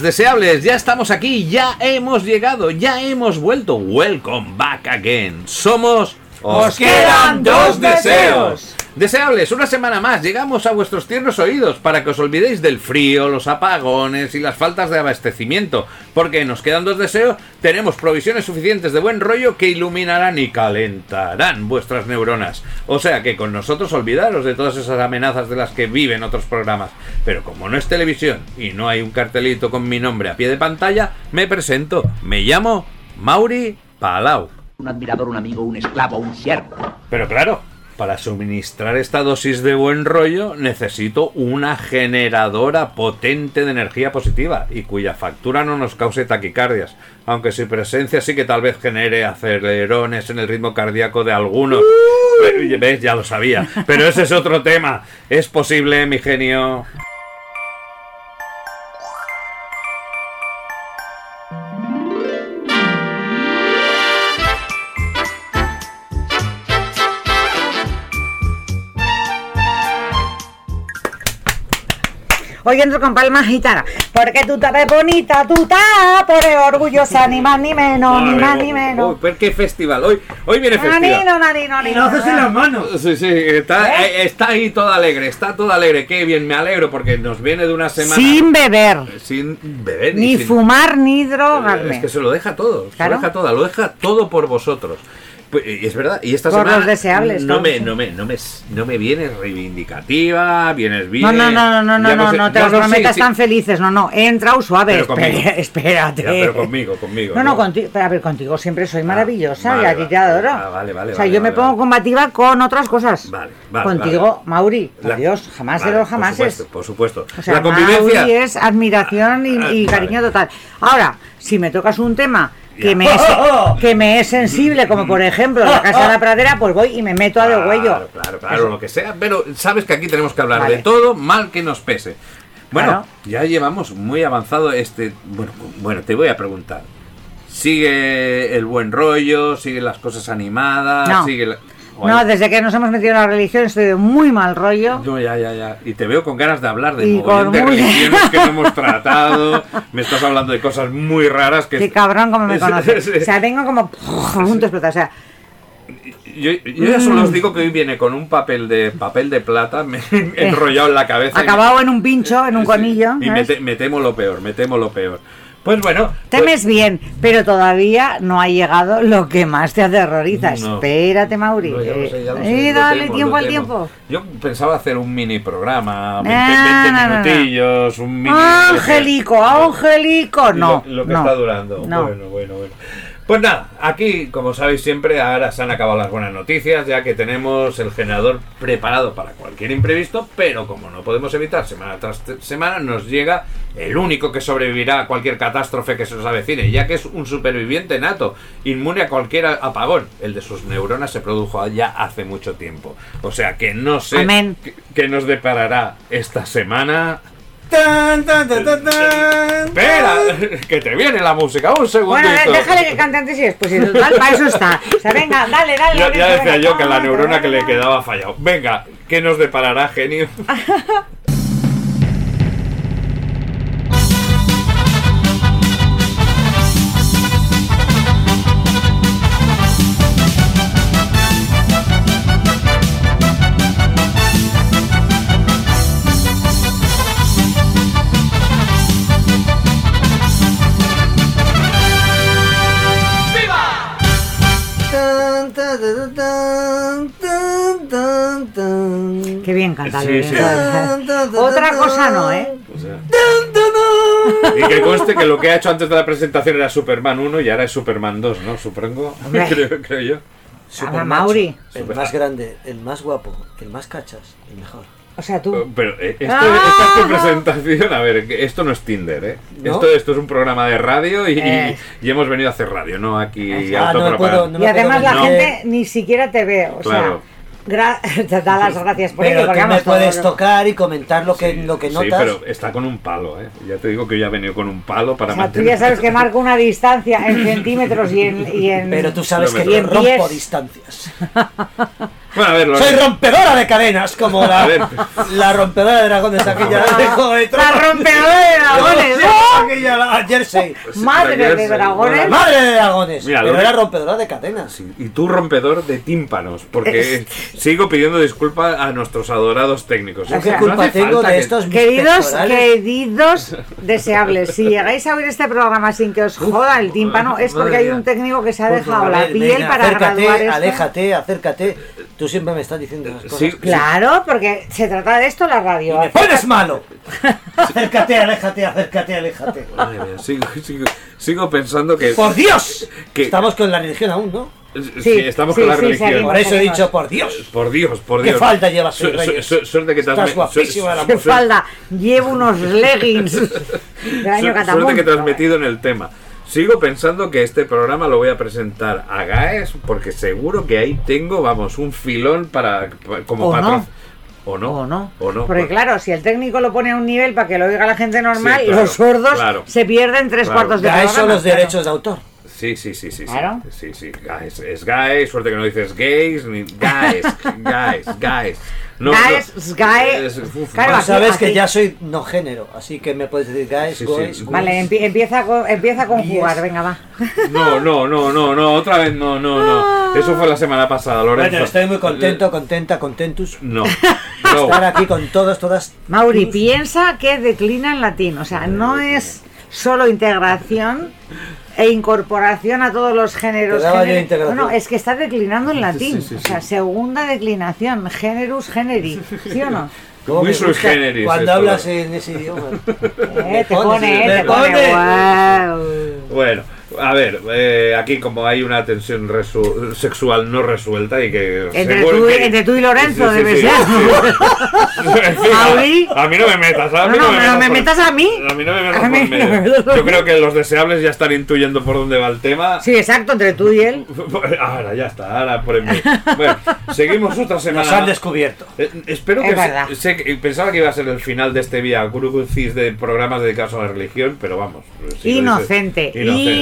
Deseables, ya estamos aquí, ya hemos llegado, ya hemos vuelto. Welcome back again. Somos Os quedan dos deseos. Deseables, una semana más llegamos a vuestros tiernos oídos para que os olvidéis del frío, los apagones y las faltas de abastecimiento, porque nos quedan dos deseos, tenemos provisiones suficientes de buen rollo que iluminarán y calentarán vuestras neuronas. O sea que con nosotros olvidaros de todas esas amenazas de las que viven otros programas. Pero como no es televisión y no hay un cartelito con mi nombre a pie de pantalla, me presento, me llamo Mauri Palau. Un admirador, un amigo, un esclavo, un siervo. Pero claro, para suministrar esta dosis de buen rollo necesito una generadora potente de energía positiva y cuya factura no nos cause taquicardias, aunque su presencia sí que tal vez genere acelerones en el ritmo cardíaco de algunos. Pero, ¿Ves? Ya lo sabía. Pero ese es otro tema. ¿Es posible, mi genio? Hoy entro con palmas gitanas, porque tú te ves bonita, tú estás por el orgullosa, ni más ni menos, ni más ni menos. Uy, pero qué festival. Hoy, hoy viene festival. Nanino, nanino, Y no haces en las manos. Sí, sí, está, ¿Eh? eh, está ahí todo alegre, está todo alegre. Qué bien, me alegro porque nos viene de una semana Sin beber, sin beber ni sin- fumar, ni Es drogarme. que se lo deja todo, se lo deja todo, lo deja todo por vosotros. Pues, es verdad, y esta Por semana los deseables, no me, no me, no me, no me vienes reivindicativa, vienes bien. No, no, no, no, no, no, no te los prometas tan felices, no, no, entra suave, Pero conmigo. espera- espérate. Pero conmigo, conmigo. No, no, contigo, a ver, contigo siempre soy maravillosa vale, y a ti te adoro. Ah, vale, vale, o sea, yo me pongo combativa con otras cosas. Vale, vale, Contigo. Mauri, adiós, jamás de los por jamases. supuesto, Por supuesto. O sea, la convivencia. Mauri es admiración y, Ah, cariño total. Ahora, si me tocas un tema. Que me, es, que me es sensible, como por ejemplo la Casa de la Pradera, pues voy y me meto Claro, huello. Claro, claro, lo que sea. Pero sabes que aquí tenemos que hablar Vale. de todo, mal que nos pese. Bueno, Claro. ya llevamos muy avanzado este. Bueno, bueno, te voy a preguntar. ¿Sigue el buen rollo? ¿Sigue las cosas animadas? No. ¿Sigue la- No, desde que nos hemos metido en la religión estoy de muy mal rollo. No, ya, ya, ya. Y te veo con ganas de hablar de Y con de muy- religiones que no hemos tratado. Me estás hablando de cosas muy raras que... Qué cabrón como me conoces. O sea, vengo como a punto de explotar. O sea, Yo, yo ya solo Mm. os digo que hoy viene con un papel de papel de plata me- enrollado en la cabeza. me- acabado en un pincho, en un Sí, conillo. Y me, te- me temo lo peor, me temo lo peor. Pues bueno. Temes bien, pero todavía no ha llegado lo que más te aterroriza. No. Espérate, Mauri. pues- No, sé, Eh, sé, eh, dale temo, tiempo al tiempo. Yo pensaba hacer un mini programa, 20, Ah, 20 no, minutillos, un mini. Angélico, Angélico, no. Lo, lo que está durando. no. Bueno, bueno, bueno. Pues nada, aquí, como sabéis siempre, ahora se han acabado las buenas noticias, ya que tenemos el generador preparado para cualquier imprevisto, pero como no podemos evitar semana tras semana, nos llega el único que sobrevivirá a cualquier catástrofe que se nos avecine, ya que es un superviviente nato, inmune a cualquier apagón. El de sus neuronas se produjo ya hace mucho tiempo. O sea que no sé qué nos deparará esta semana. Tan, tan, tan, tan, tan. Espera, que te viene la música, un segundito. Bueno, eh, déjale que cante antes y después. Y total, para eso está. O sea, venga, dale, dale. Ya, decía venga, yo que la neurona que le quedaba fallado. Venga, ¿qué nos deparará, genio? Qué bien canta. Sí, sí. Otra cosa no, ¿eh? O sea, y que conste que lo que ha hecho antes de la presentación era Superman 1 y ahora es Superman 2, ¿no? Supongo. Creo, creo yo. Ahora, Mauri. El más grande, el más guapo, el más cachas, el mejor. O sea, tú. Pero eh, esto, ¡Ah! esta es tu presentación. A ver, esto no es Tinder, ¿eh? ¿No? Esto, esto es un programa de radio y, y- Eh. y hemos venido a hacer radio, no aquí Ah, no puedo- no Y además la gente ni siquiera te ve. O Claro. sea, gra- te da las gracias por ello. Pero tú me puedes todo- tocar y comentar lo que, lo que Sí, notas. pero está con un palo, ¿eh? Ya te digo que yo he venido con un palo para O sea, tú mantener- ya sabes que marco una distancia en centímetros y en. Y en Pero tú sabes que yo rompo distancias. Bueno, a ver, lo Soy rompedora de cadenas, como A la, ver. la rompedora de dragones aquella de de La rompedora de dragones, ¿no? Aquella, la Jersey. Madre la de Jersey, dragones. Madre de dragones. Mira, pero lo- era rompedora de cadenas. Sí, Y tú rompedor de tímpanos, porque sigo pidiendo disculpas a nuestros adorados técnicos. ¿Yo Es qué culpa tengo de que- estos Queridos, queridos deseables, si llegáis a oír este programa sin que os joda el tímpano, es porque madre hay un técnico que se ha dejado la ven, piel para acércate, graduar esto. aléjate, acércate. Tú siempre me estás diciendo esas cosas. Sí, Claro, porque se trata de esto la radio. me pones malo. acércate, aléjate, acércate, aléjate. Madre mía, sigo, sigo- sigo pensando que, ¡Por Dios! Que- Estamos con la religión aún, ¿no? sí, estamos sí, con la sí, religión. seguimos. Por eso he dicho, por Dios. Por Dios, por ¿Qué Dios. falda llevas Su- su- su- Suerte que te has Estás me- su- guapísima, la su- ¿Qué falda? Llevo unos leggings del año. Suerte que te has metido en el tema. Sigo pensando que este programa lo voy a presentar a Gaes porque seguro que ahí tengo, vamos, un filón para, pa- como O no. O no. O no. O no. Porque claro, si el técnico lo pone a un nivel para que lo oiga la gente normal, Sí, claro, los sordos claro. se pierden tres Claro. cuartos de programa. eso los claro. derechos de autor. Sí, sí, sí, sí. sí. Claro. Sí, sí. Gaes, es Gaes, suerte que no dices gays, ni Gaes, Gaes, Gaes. No, Gaes, no. Es- uf, Claro, Tú aquí- sabes que ya soy no género, así que me puedes decir guys, Sí, sí. guys, Vale, guys. empie- empieza, con, empieza a conjugar, Yes. venga, va. No, no, no, no, no, otra vez no, no, no. Eso fue la semana pasada, Lorenzo. Bueno, estoy muy contento, contenta, contentus. No. Estar No. aquí con todos, todas. Mauri, piensa que declina en latín, o sea, no es solo integración e incorporación a todos los géneros. Género-. No, no, es que está declinando en latín, sí, sí, o sea, segunda declinación, generus generi, ¿sí o no? ¿Cómo Muy generis Cuando hablas en ese idioma. Eh, te pones, pone, eh, te pone, guau. Bueno, a ver, eh, aquí como hay una tensión resu- sexual no resuelta y que... Entre tú, y- que- entre tú y Lorenzo Sí, sí, debe sí, ser. a, a mí no me metas, a No, mí no, pero me por- metas a mí. A mí no me metas A mí por no me medio. metas por Yo mí. creo que los deseables ya están intuyendo por dónde va el tema. Sí, exacto, entre tú y él. Ahora, ya está, ahora por en mí. Bueno, seguimos otra semana. Nos han descubierto. Eh, espero Es que verdad. se- sé que- pensaba que iba a ser el final de este Vía Crucis de programas dedicados a la religión, pero vamos. si Inocente, dices- inocente.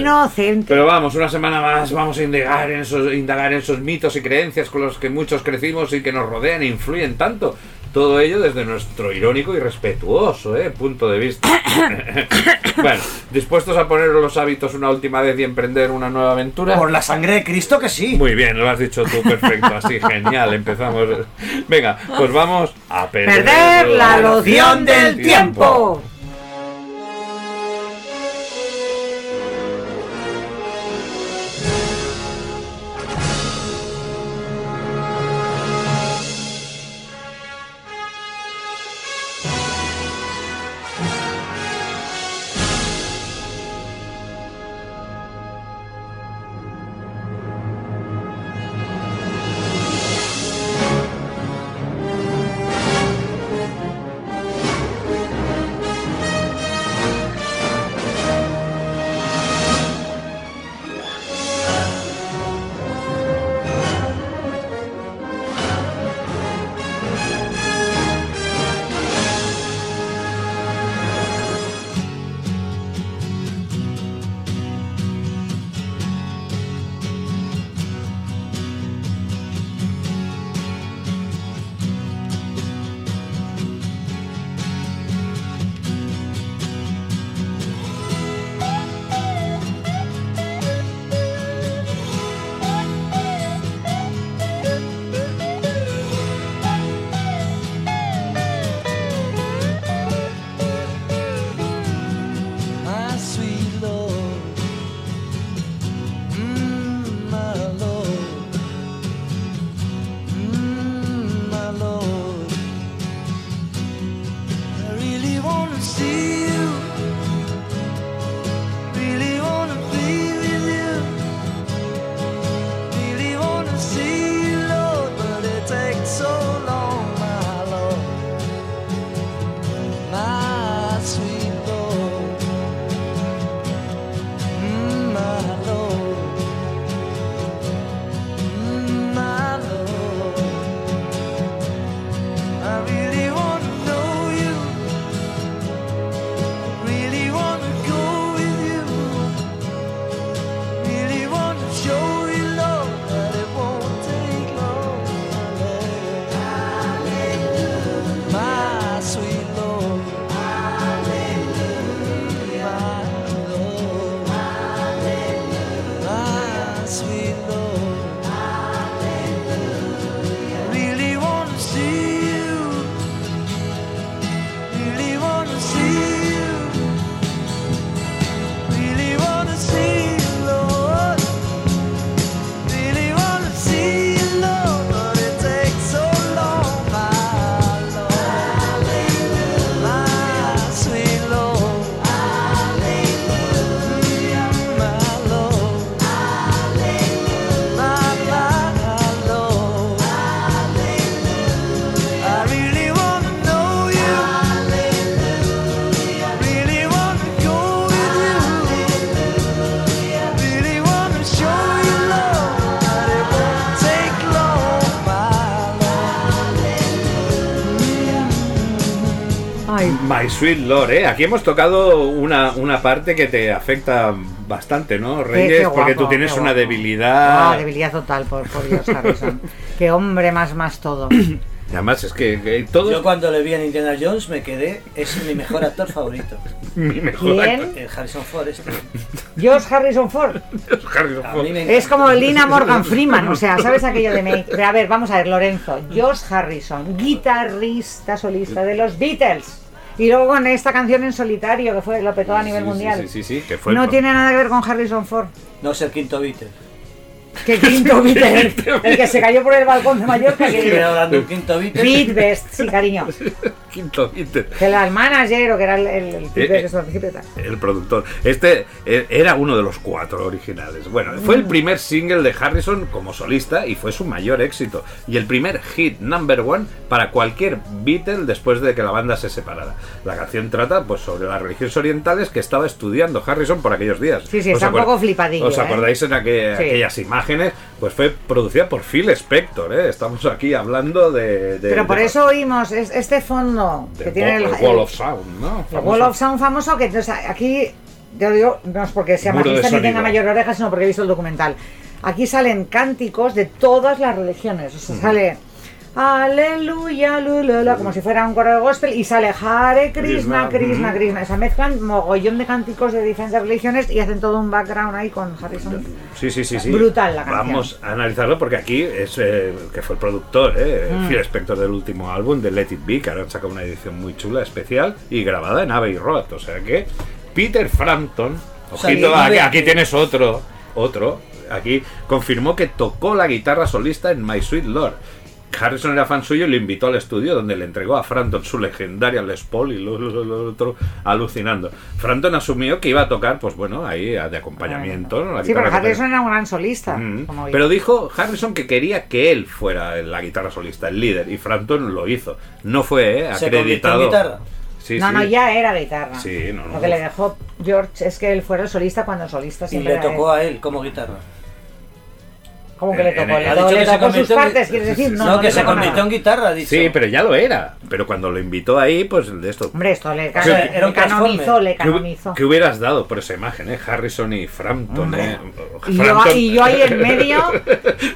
Pero vamos, una semana más vamos a indagar en esos, indagar en esos mitos y creencias con los que muchos crecimos y que nos rodean e influyen tanto. Todo ello desde nuestro irónico y respetuoso eh, punto de vista. bueno, dispuestos a poner los hábitos una última vez y emprender una nueva aventura. Por la sangre de Cristo que sí. Muy bien, lo has dicho tú perfecto, así genial, empezamos. Venga, pues vamos a perder, Perder la loción del tiempo. Ay, My Sweet Lord, ¿eh? Aquí hemos tocado una, una parte que te afecta bastante, ¿no, Reyes? qué Porque guapo, tú tienes qué una debilidad. Ah, debilidad total por, por Dios Harrison. Qué hombre más más todo. Y Además, es que, que todos. Yo cuando le vi en Indiana Jones me quedé, es mi mejor actor favorito. Mi mejor ¿Quién? actor, El Harrison Ford este. George Harrison Ford. Harrison A Ford. mí me Es como Lina Morgan Freeman, o sea, ¿sabes aquello de me? Pero a ver, vamos a ver, Lorenzo. George Harrison, guitarrista solista de los Beatles. Y luego con esta canción en solitario que fue lo petó a nivel mundial. Sí, sí, sí, que fue No el- tiene nada que ver con Harrison Ford. No es el quinto Beatle. Que quinto Beatle, el que se cayó por el balcón de Mallorca. Estoy Que... hablando quinto Beatle. Beat Best, sí, cariño. Quinto Beatle. Que era el manager o que era el, el, el Eh, tal. El productor. Este eh, era uno de los cuatro originales. Bueno, fue Mm. el primer single de Harrison como solista y fue su mayor éxito. Y el primer hit number one para cualquier Beatle después de que la banda se separara. La canción trata pues sobre las religiones orientales que estaba estudiando Harrison por aquellos días. Sí, sí, ¿Os está un poco flipadillo, ¿Os ¿eh? acordáis en aqu- Sí. aquellas imágenes? Pues fue producida por Phil Spector, ¿eh? Estamos aquí hablando de... de- Pero por de- eso oímos es- este fondo que tiene el, Wall- el- Wall of Sound, ¿no? el Famoso. Wall of Sound famoso que sea, aquí yo digo no es porque sea machista ni tenga mayor oreja sino porque he visto el documental aquí salen cánticos de todas las religiones o sea sale Aleluya, lulula, como si fuera un coro de gospel, y sale Hare Krishna, Krishna, Krishna. O sea, mezclan mogollón de cánticos de diferentes religiones y hacen todo un background ahí con Harrison. Sí, sí, sí, sí. Brutal la canción. Vamos a analizarlo porque aquí es eh, que fue el productor, ¿eh? Mm. Phil Spector del último álbum de Let It Be, que ahora han sacado una edición muy chula, especial y grabada en Abbey Road. O sea que Peter Frampton, ojito, aquí tienes otro, otro. Aquí confirmó que tocó la guitarra solista en My Sweet Lord. Harrison era fan suyo y lo invitó al estudio donde le entregó a Frampton su legendaria Les Paul y lo, lo- lo- lo otro alucinando. Frampton asumió que iba a tocar, pues bueno, ahí de acompañamiento. ¿no? La Sí, pero Harrison era un gran solista. Mm. como Pero dijo Harrison que quería que él fuera la guitarra solista, el líder, y Frampton lo hizo. No fue eh, ¿Se convirtió en acreditado. guitarra? Sí, no, sí. no, ya era guitarra. Sí, no, no. Lo que le dejó George es que él fuera el solista cuando el solista Y siempre le era tocó él. a él como guitarra. ¿Cómo que le En- tocó? en- Le tocó, le que tocó sus partes, quieres decir. No, No, no que se convirtió nada. en guitarra, ha dicho. Sí, pero ya lo era. Pero cuando lo invitó ahí, pues de esto. Hombre, esto le, O sea, le era un canonizó, le ¿Qué, hu- canonizó. qué hubieras dado por esa imagen, eh? Harrison y Frampton, Hombre. eh? Y yo, y yo ahí en medio,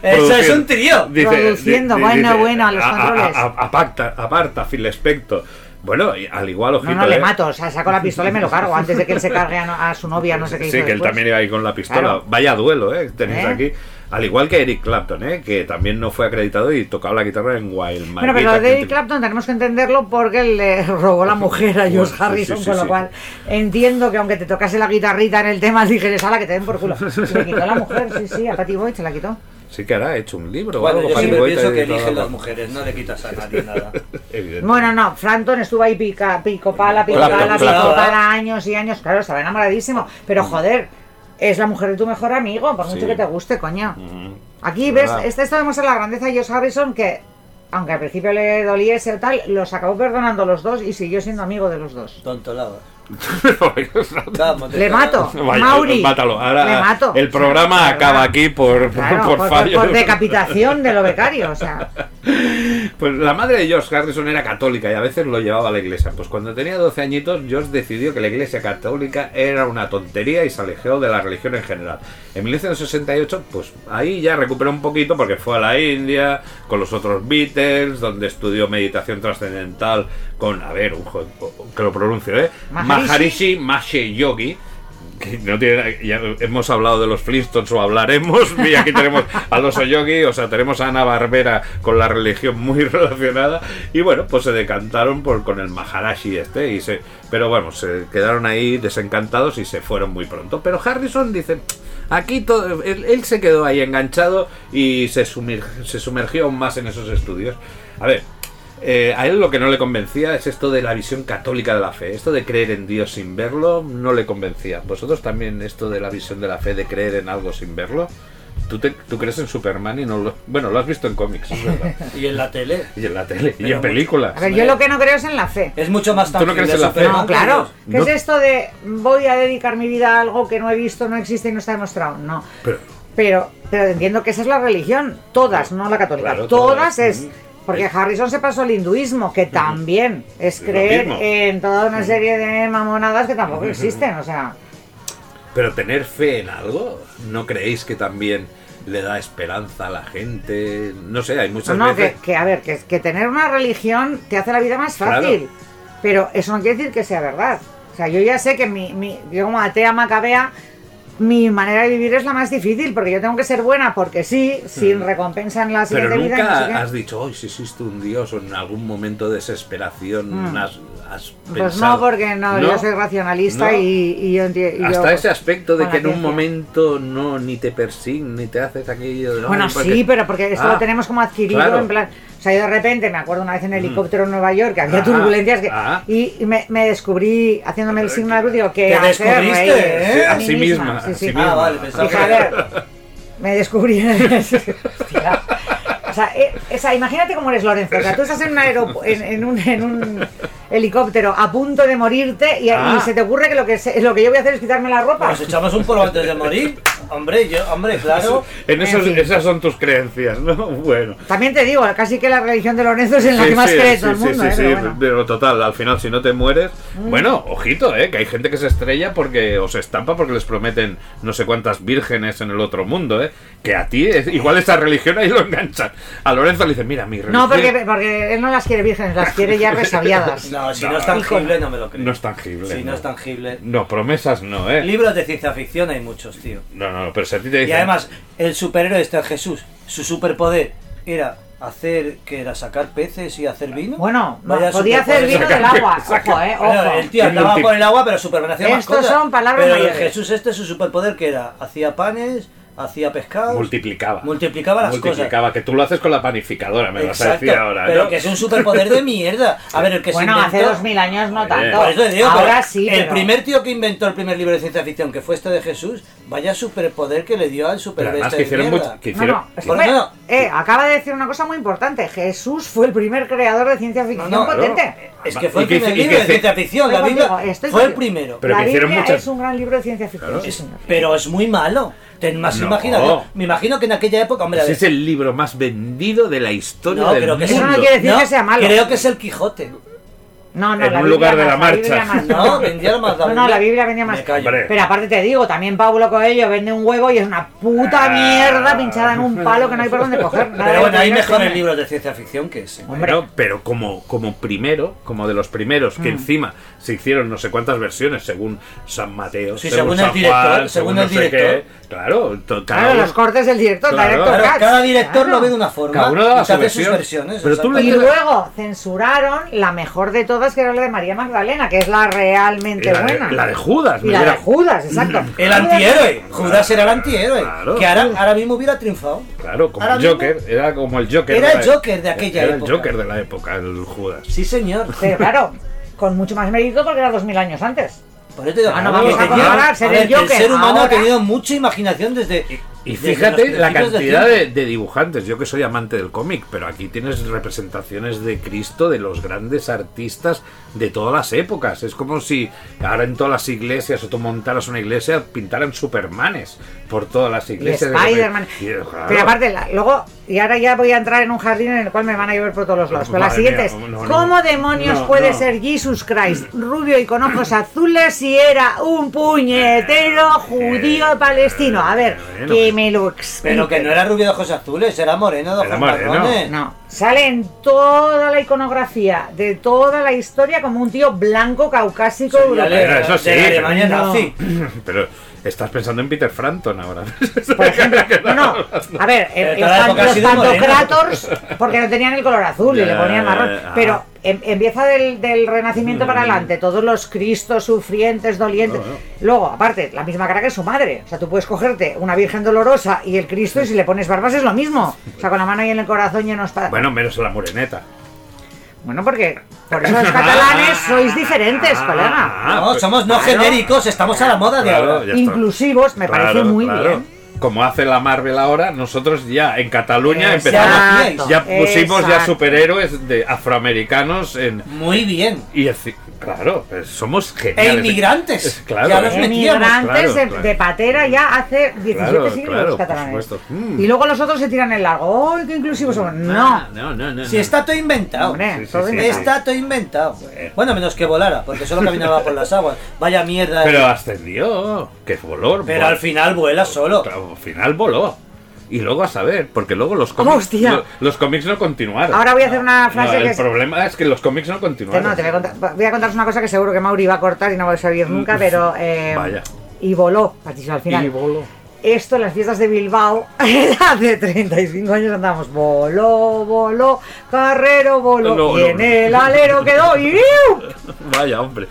Eso es un trío. Produciendo, bueno, bueno, a los controles. a- aparta, aparta, Phil Spector. Bueno, al igual, ojito. no, no, le eh. mato, o sea, saco la pistola y me lo cargo antes de que él se cargue a, a su novia, no sé qué hizo Sí, que él después. también iba ahí con la pistola. Claro. Vaya duelo, ¿eh? Tenéis ¿Eh? aquí. Al igual que Eric Clapton, ¿eh? Que también no fue acreditado y tocaba la guitarra en Wild Bueno, pero de Eric. Clapton tenemos que entenderlo porque le robó la mujer a George Bueno, Harrison, sí, sí, con lo sí. cual entiendo que aunque te tocase la guitarrita en el tema, dijeres, ala, que te den por culo. Y le quitó la mujer, sí, sí, a Patty Boyd se la quitó. Sí que hará hecho un libro o Bueno, algo. yo siempre pienso que eligen las mujeres, no le quitas a nadie nada. Bueno, no, Frampton estuvo ahí pica, pico pala, pico pala, pico pala, años y años, claro, estaba enamoradísimo. Pero joder, es la mujer de tu mejor amigo, por mucho Sí. que te guste, coño. Mm. Aquí Es ves, este esto demuestra la grandeza de Josh Harrison que, aunque al principio le doliese o tal, los acabó perdonando los dos y siguió siendo amigo de los dos. Le mato, Vaya, Mauri. mátalo. Ahora le mato. el programa acaba aquí por, Claro, por, por, fallo. por decapitación de lo becario, o sea. Pues la madre de George Harrison era católica y a veces lo llevaba a la iglesia. Pues cuando tenía 12 añitos, George decidió que la iglesia católica era una tontería y se alejó de la religión en general. En 1968, pues ahí ya recuperó un poquito porque fue a la India con los otros Beatles, donde estudió meditación trascendental con, a ver, un que lo pronuncio, ¿eh? Maharishi Mahesh Yogi. Que no tiene, ya hemos hablado de los Flintstones o hablaremos y aquí tenemos a los Oyogi, o sea, tenemos a Ana Barbera con la religión muy relacionada y bueno, pues se decantaron por con el Maharashi este y se, pero bueno, se quedaron ahí desencantados y se fueron muy pronto. Pero Harrison dice, aquí todo, él, él se quedó ahí enganchado y se, sumir- se sumergió aún más en esos estudios. A ver, eh, a él lo que no le convencía es esto de la visión católica de la fe. Esto de creer en Dios sin verlo no le convencía. ¿Vosotros también esto de la visión de la fe, de creer en algo sin verlo? ¿Tú, te- tú crees en Superman y no lo... Bueno, lo has visto en cómics, es verdad. Y en la tele. Y en la tele, y en películas. A ver, yo lo que no creo es en la fe. Es mucho más ¿Tú no tangible crees en la fe? No, claro. ¿Qué No. es esto de voy a dedicar mi vida a algo que no he visto, no existe y no está demostrado? No. Pero, Pero, pero entiendo que esa es la religión. Todas, no la católica. Claro, todas todas. es. Porque Harrison se pasó al hinduismo, que también es creer en toda una serie de mamonadas que tampoco existen, o sea... Pero tener fe en algo, ¿no creéis que también le da esperanza a la gente? No sé, hay muchas No, no, que, veces... que, a ver, que, que tener una religión te hace la vida más fácil. Pero eso no quiere decir que sea verdad. O sea, yo ya sé que mi, mi- yo como atea macabea, mi manera de vivir es la más difícil, porque yo tengo que ser buena porque sí, sin recompensa en la Mm. Pero siguiente vida. no nunca sé qué. has dicho, hoy si existe un Dios o en algún momento de desesperación has, has Pues pensado". no, porque no, yo soy racionalista ¿No? y, y yo entiendo. Hasta ese aspecto de que en un momento no ni te persiguen ni te haces aquello de Bueno, sí, pero porque esto Ah, lo tenemos como adquirido claro. en plan. O sea, yo de repente me acuerdo una vez en helicóptero en Nueva York que había Ah, turbulencias que, ah. y, y me, me descubrí haciéndome el signo de la cruz, digo, que Te hacer descubriste, ¿eh? a sí misma, sí. sí Ah, misma. vale, pensaba ver, me descubrí. Hostia. O sea, eh, o sea, imagínate cómo eres Lorenzo. O sea, tú estás en un, aeropu- en, en un, en un helicóptero a punto de morirte y, y Ah. se te ocurre que lo que, se- lo que yo voy a hacer es quitarme la ropa. Nos echamos un polvo antes de morir. Hombre, yo, hombre, claro. En esos- En fin. esas son tus creencias, ¿no? Bueno. También te digo, casi que la religión de Lorenzo es en la que más cree todo el sí, mundo. sí, ¿eh? sí, Pero bueno. Mm. pero total, al final si no te mueres, bueno, ojito, eh, que hay gente que se estrella porque o se estampa porque les prometen no sé cuántas vírgenes en el otro mundo, eh, que a ti es- igual esa religión ahí lo enganchan. A Lorenzo le dice, mira, mi religión No, porque, porque él no las quiere vírgenes, las quiere ya resabiadas. No, si No, no, es tangible, no me lo creo. no es tangible. Si no no. es tangible. No, promesas no, eh. Libros de ciencia ficción hay muchos, tío. No, no, pero si a ti te Y además, el superhéroe este Jesús, su superpoder era hacer, que era sacar peces y hacer vino. Bueno, Vaya podía hacer vino del agua. Ojo, eh, Bueno, ojo. el tío andaba por el agua, pero Superman hacía más Estos cosas. son palabras Pero mayores. Jesús este, su superpoder, que era? Hacía panes, hacía pescado. multiplicaba. Multiplicaba las multiplicaba, que tú lo haces con la panificadora, me vas a Exacto, decir ahora, pero ¿no? que es un superpoder de mierda. A ver, el que Bueno, se hace inventó... dos mil años no tanto. Por eso te digo, Ahora sí, el pero- primer tío que inventó el primer libro de ciencia ficción, que fue este de Jesús, vaya superpoder que le dio al Pero superhéroe además este que de hicieron mierda. que No, hicieron, no, eso eh, acaba de decir una cosa muy importante. Jesús fue el primer creador de ciencia ficción No, no, potente. Es que fue el que primer libro de ciencia ficción, la Biblia fue el primero. Pero la que hicieron Biblia muchas- es un gran libro de ciencia ficción. Pero es muy malo. Ten más No. imaginación. Me imagino que en aquella época, hombre, es el libro más vendido de la historia No, del creo que mundo. Eso no quiere decir no, que sea malo. Creo que es el Quijote. No, no, En la un Biblia lugar de la Biblia marcha. más. No, vendía más la No, no, la Biblia vendía más. Hombre. Pero aparte te digo, también Pablo Coelho vende un huevo y es una puta Ah. mierda pinchada en un palo que no hay por dónde coger. Nada Pero bueno, hay mejores libros de ciencia ficción que ese. Bueno, pero como, como primero, como de los primeros, Mm. que encima se hicieron no sé cuántas versiones, según San Mateo, Sí, según el San director, según el no sé director. qué. Claro, cada Claro, uno- los cortes del director, Claro. director Claro, cada director Claro. lo ve de una forma. Cada uno hace sus versiones. Pero tú Y luego censuraron la mejor de todas, que era la de María Magdalena, que es la realmente la, de, buena. la de Judas, y la de Judas, exacto. El antihéroe. Judas era el antihéroe. Claro. Que ahora, ahora mismo hubiera triunfado. Claro, como Ahora el mismo- Joker, era como el Joker. Era de el Joker de aquella era época. el Joker de la época, el Judas. Sí, señor. Pero claro, con mucho más mérito porque era dos mil años antes. Por eso te digo, Ah, no que vamos a comparar, ser a ver, el ser humano ahora- ha tenido mucha imaginación desde. Y fíjate la cantidad de, de dibujantes. Yo que soy amante del cómic, pero aquí tienes representaciones de Cristo de los grandes artistas de todas las épocas. Es como si ahora en todas las iglesias o tú montaras una iglesia pintaran Supermanes por todas las Y iglesias. Spider-Man. Y, claro. Pero aparte, la- luego, y ahora ya voy a entrar en un jardín en el cual me van a llover por todos los lados. Pero la Madre siguiente mía, es, no, no. ¿cómo demonios No, puede no. ser Jesus Christ rubio y con ojos azules si era un puñetero judío palestino? A ver, bueno. Que me lo explique. Pero que no era rubio de ojos azules, era moreno de Era ojos moreno. marrones. No, sale en toda la iconografía de toda la historia como un tío blanco caucásico europeo. Pero eso sí, de Alemania no. nazi. Pero estás pensando en Peter Frampton ahora. Por ejemplo, no, no, a ver, Pero eh, la los, pantocrators, porque no tenían el color azul y le ponían marrón, ah. pero em- empieza del, del Renacimiento Mm. para adelante, todos los cristos sufrientes, dolientes, No, no. luego, aparte, la misma cara que su madre, o sea, tú puedes cogerte una Virgen Dolorosa y el Cristo y si le pones barbas es lo mismo, o sea, con la mano ahí en el corazón lleno de espada. Bueno, menos la moreneta. Bueno, porque por eso los catalanes sois diferentes, colega. Ah, no, pues- somos no claro. genéricos, estamos a la moda de Claro, ahora. Inclusivos, me Claro, parece muy claro. bien. Como hace la Marvel ahora, nosotros ya en Cataluña empezamos. Exacto, Ya pusimos ya superhéroes de afroamericanos en. Muy bien. Y Claro, pues somos E geniales. inmigrantes. Es- claro, ya los metíamos. Emigrantes claro, de, claro. de patera ya hace 17 Claro, siglos claro, los catalanes. Mm. Y luego los otros se tiran el largo. ¡Ay, qué inclusivos somos! No. no, no, no. Si está todo inventado. Hombre, Sí, sí, todo sí. inventado. Está todo inventado. Bueno, menos que volara, porque solo caminaba por las aguas. Vaya mierda. Pero ascendió, que voló. Pero vol- al final vuela solo. Claro, al final voló. Y luego a saber, porque luego los cómics, ¡Hostia! lo- los cómics no continuaron. Ahora voy a hacer una frase No, que el es- problema es que los cómics no continuaron. no, te voy a, contar, voy a contaros una cosa que seguro que Mauri va a cortar y no va a salir nunca, pero... eh, Vaya. Y voló, al final. Y voló. Esto en las fiestas de Bilbao, hace 35 años andábamos, voló, voló, carrero voló, No, y no, en no. el alero quedó, y ¡iu! Vaya, hombre.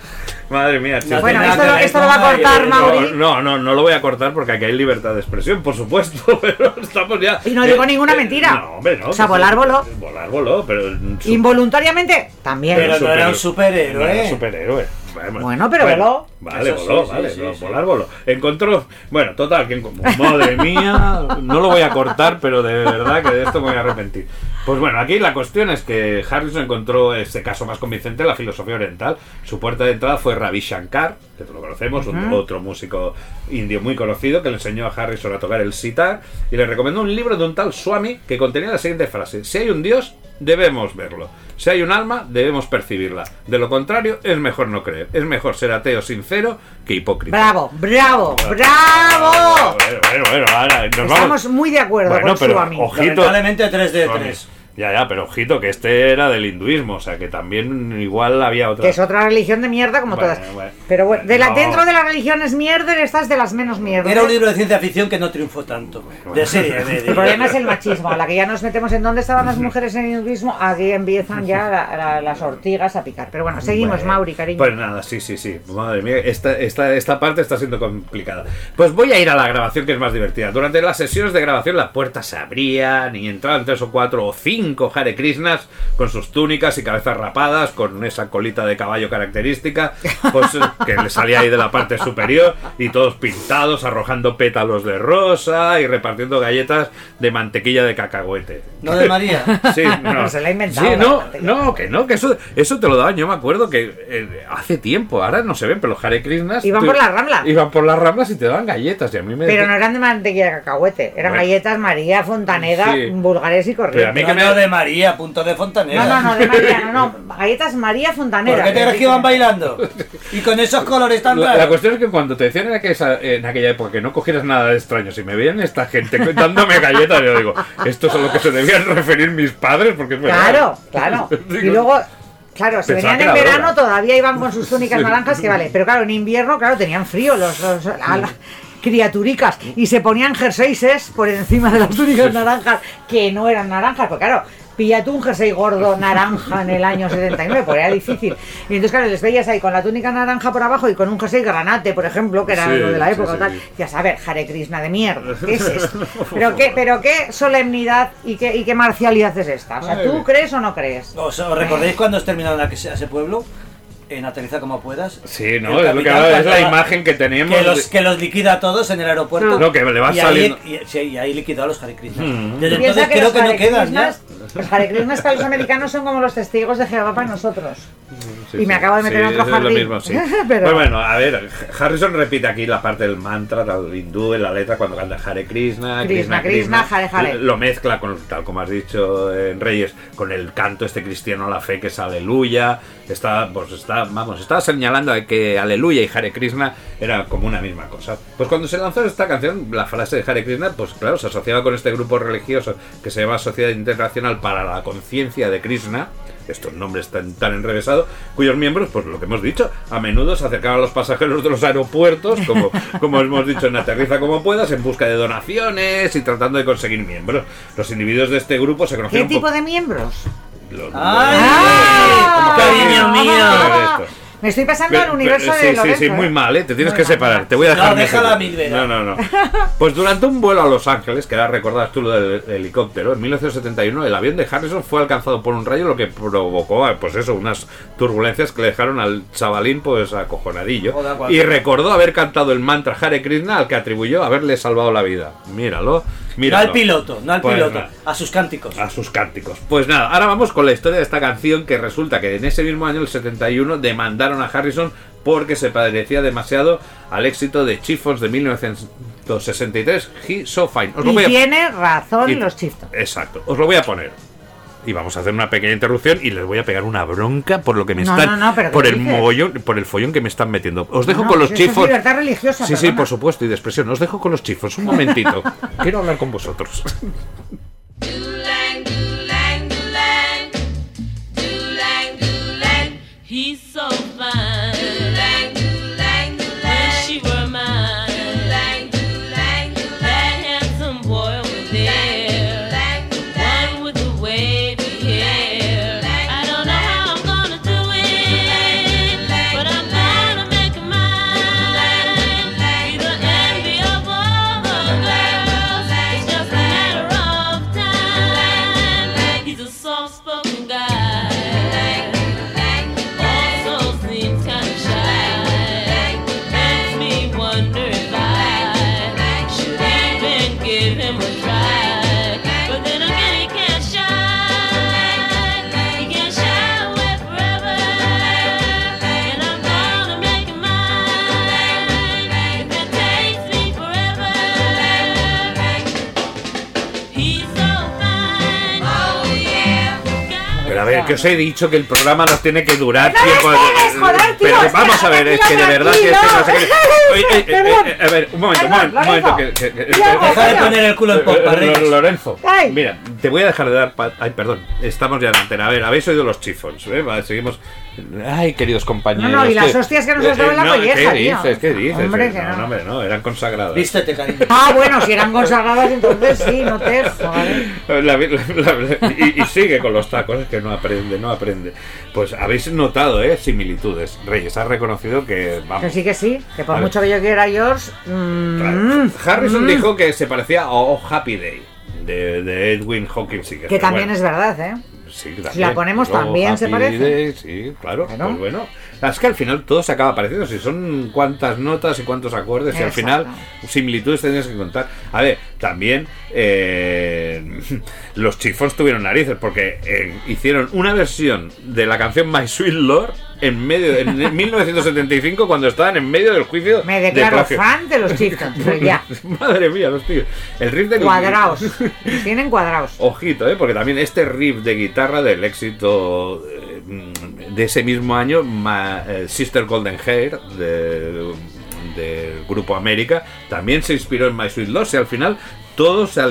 Madre mía, chico. Bueno, esto, lo- esto va a cortar No, Mauri. no, no, no lo voy a cortar porque aquí hay libertad de expresión, por supuesto, pero estamos ya... Y no digo ninguna mentira. No, hombre, no. O sea, volar voló. Volar voló, pero... Involuntariamente, también. Pero no era un No superhéroe. era un superhéroe. Bueno, pero voló. Vale, Eso voló, sí, vale, sí, no, sí. volar voló. Encontró, bueno, total, que como, madre mía, no lo voy a cortar, pero de verdad que de esto me voy a arrepentir. Pues bueno, aquí la cuestión es que Harrison encontró este caso más convincente en la filosofía oriental. Su puerta de entrada fue Ravi Shankar, que lo conocemos, un- otro músico indio muy conocido que le enseñó a Harrison a tocar el sitar y le recomendó un libro de un tal Swami que contenía la siguiente frase: Si hay un Dios, debemos verlo. Si hay un alma, debemos percibirla. De lo contrario, es mejor no creer. Es mejor ser ateo sincero que hipócrita. Bravo, bravo, bravo. Bueno, bueno, bueno, ahora nos vamos. Estamos muy de acuerdo Bueno, con pero Suami. ojito. Lamentablemente 3 de Swami. 3. Ya, ya, pero ojito, que este era del hinduismo, o sea que también igual había otra. Que es otra religión de mierda como Bueno, todas. bueno. Pero bueno, de la, No. dentro de las religiones mierder, esta es de las menos mierder. Era un libro de ciencia ficción que no triunfó tanto. De serie, de, de- El problema es el machismo. A la que ya nos metemos en dónde estaban las mujeres en el hinduismo, aquí empiezan ya la- la- las ortigas a picar. Pero bueno, seguimos, Bueno, Mauri, cariño. Pues nada, sí, sí, sí. Madre mía, esta, esta, esta parte está siendo complicada. Pues voy a ir a la grabación que es más divertida. Durante las sesiones de grabación las puertas se abrían y entraban tres o cuatro o cinco Hare Krishnas con sus túnicas y cabezas rapadas, con esa colita de caballo característica, pues que le salía ahí de la parte superior y todos pintados, arrojando pétalos de rosa y repartiendo galletas de mantequilla de cacahuete. No de María. Sí, no. Se la ha inventado, Sí, la no, que no, que eso, eso te lo daban. Yo me acuerdo que eh, hace tiempo, ahora no se ven, pero los Hare Krishnas. Iban tú- por las Ramblas. Iban por las ramblas y te daban galletas. Y a mí me. Pero no eran de mantequilla de cacahuete, eran Bueno. galletas María, Fontaneda, Sí. vulgares y Pero a corrientes. mí que me- no de María, punto de fontanera. No, no, no, de María, no, no, galletas María Fontaneda. ¿Por qué te crees que iban bailando? Y con esos colores tan La, la raros. cuestión es que cuando te decían en aquella, en aquella época que no cogieras nada de extraño, si me veían esta gente dándome galletas, yo digo, esto es a lo que se debían referir mis padres, porque es verdad. Claro, claro. Y luego, claro, si Pensaba venían en era verano droga. todavía iban con sus túnicas naranjas, que vale. Pero claro, en invierno, claro, tenían frío los, los- a la- criaturicas y se ponían jerseyses por encima de las túnicas naranjas que no eran naranjas, porque claro, pilla tú un jersey gordo naranja en el año 79, pues era difícil. Y entonces, claro, les veías ahí con la túnica naranja por abajo y con un jersey granate, por ejemplo, que era Sí, lo de la época sí, tal. sí. Decías, a ver, Hare Krishna de mierda, ¿qué es esto? Pero qué, pero qué solemnidad y qué, y qué marcialidad es esta. O sea. ¿tú crees o no crees? ¿Os, os recordáis cuando os terminaron a que sea ese pueblo? En Aterriza como puedas. Sí, no, es lo que hablaba, es la imagen que teníamos. Que los, que los liquida a todos en el aeropuerto. No, que le va y saliendo- Ahí, y, sí, y ahí liquidó a los Hare Krishnas. Mm. Desde Piensa entonces creo que no quedan Los Hare Krishnas para los americanos son como los testigos de Jehová para nosotros. Sí, y me acabo de meter en otro jardín. mismo. Pero- Pues bueno, a ver, Harrison repite aquí la parte del mantra, tal hindú en la letra cuando canta Hare Krishna, Krishna, Krishna, Hare Hare. Lo mezcla con, tal como has dicho en Reyes, con el canto este cristiano a la fe que es Aleluya. Está, pues está, vamos, estaba señalando que Aleluya y Hare Krishna era como una misma cosa. Pues cuando se lanzó esta canción, la frase de Hare Krishna, pues claro, se asociaba con este grupo religioso que se llama Sociedad Internacional para la Conciencia de Krishna estos nombres tan, tan enrevesados, cuyos miembros, pues lo que hemos dicho, a menudo se acercaban a los pasajeros de los aeropuertos, como, como hemos dicho en Aterriza como puedas, en busca de donaciones y tratando de conseguir miembros. Los individuos de este grupo se ¿Qué conocieron tipo por- de miembros? los- ¡Ay! ¡Ah! ¡Cariño mío! Me estoy pasando al universo ve- de sí, Lorenzo. sí, sí, muy ¿eh? mal, ¿eh? Te tienes Muy que mal, separar. mal. Te voy a dejar No, mi déjala mil. No, no, no. Pues durante un vuelo a Los Ángeles, que ahora recordás tú lo del helicóptero, en 1971, el avión de Harrison fue alcanzado por un rayo, lo que provocó, pues eso, unas turbulencias que le dejaron al chavalín, pues acojonadillo. Joder, Y recordó haber cantado el mantra Hare Krishna al que atribuyó haberle salvado la vida. Míralo. No al piloto, no al Pues piloto, nada. a sus cánticos. a sus cánticos. Pues nada, ahora vamos con la historia de esta canción que resulta que en ese mismo año, el 71, demandaron a Harrison porque se parecía demasiado al éxito de Chiffons de 1963, He So Fine. Os lo Y voy a- tiene razón y- los chiftos. Exacto, os lo voy a poner. Y vamos a hacer una pequeña interrupción y les voy a pegar una bronca por lo que me No, están no, no, pero ¿qué por el dices? mogollón, por el follón que me están metiendo. Os dejo No, con los es chifos. libertad religiosa, Sí, sí, por supuesto, y de expresión. Os dejo con los chifos. Un momentito. Quiero hablar con vosotros. He's so que os he dicho que el programa nos tiene que durar ¡No me tiempo. pegues, joder, tío! Pero vamos a ver, es que de verdad que es que no sé qué. eh, eh, eh, a ver, un momento, un Perdón, momento, un momento que, que- Deja de poner el culo en pompa. Lorenzo, mira, te voy a dejar de dar. pa- Ay, perdón, estamos ya en antena. A ver, habéis oído los chifons, ¿eh? Vale, seguimos. Ay, queridos compañeros. No, no, y las hostias que nos has dado en la colleja, ¿Qué dices? ¿Qué dices? Hombre, Eh, que no. no, hombre, no, eran consagradas. Vístete, cariño. Ah, bueno, si eran consagradas, entonces sí, no te y, y sigue con los tacos, es que no aprende, no aprende. Pues habéis notado, ¿eh? Similitudes. Reyes, has reconocido que. Vamos. Que sí, que sí, que por mucho que yo quiera George. Harrison mm, dijo que se parecía a Oh Happy Day de, de Edwin Hawkins. Que también es verdad, ¿eh? Sí, Si la ponemos también se parece. sí, claro. Claro. Pues bueno. Es que al final todo se acaba pareciendo. Si son cuántas notas y cuántos acordes, y al final similitudes tendrías que contar. A ver, también eh, los chifons tuvieron narices porque eh, hicieron una versión de la canción My Sweet Lord en medio en 1975 cuando estaban en medio del juicio Me de declaro plagio. fan de los pero ya. Madre mía, los tíos. El riff de Cuadraos. Tienen cuadraos. Ojito, ¿eh? porque también este riff de guitarra del éxito eh, de ese mismo año, Ma- eh, Sister Golden Hair, de- del grupo América, también se inspiró en My Sweet Loss y al final todo se,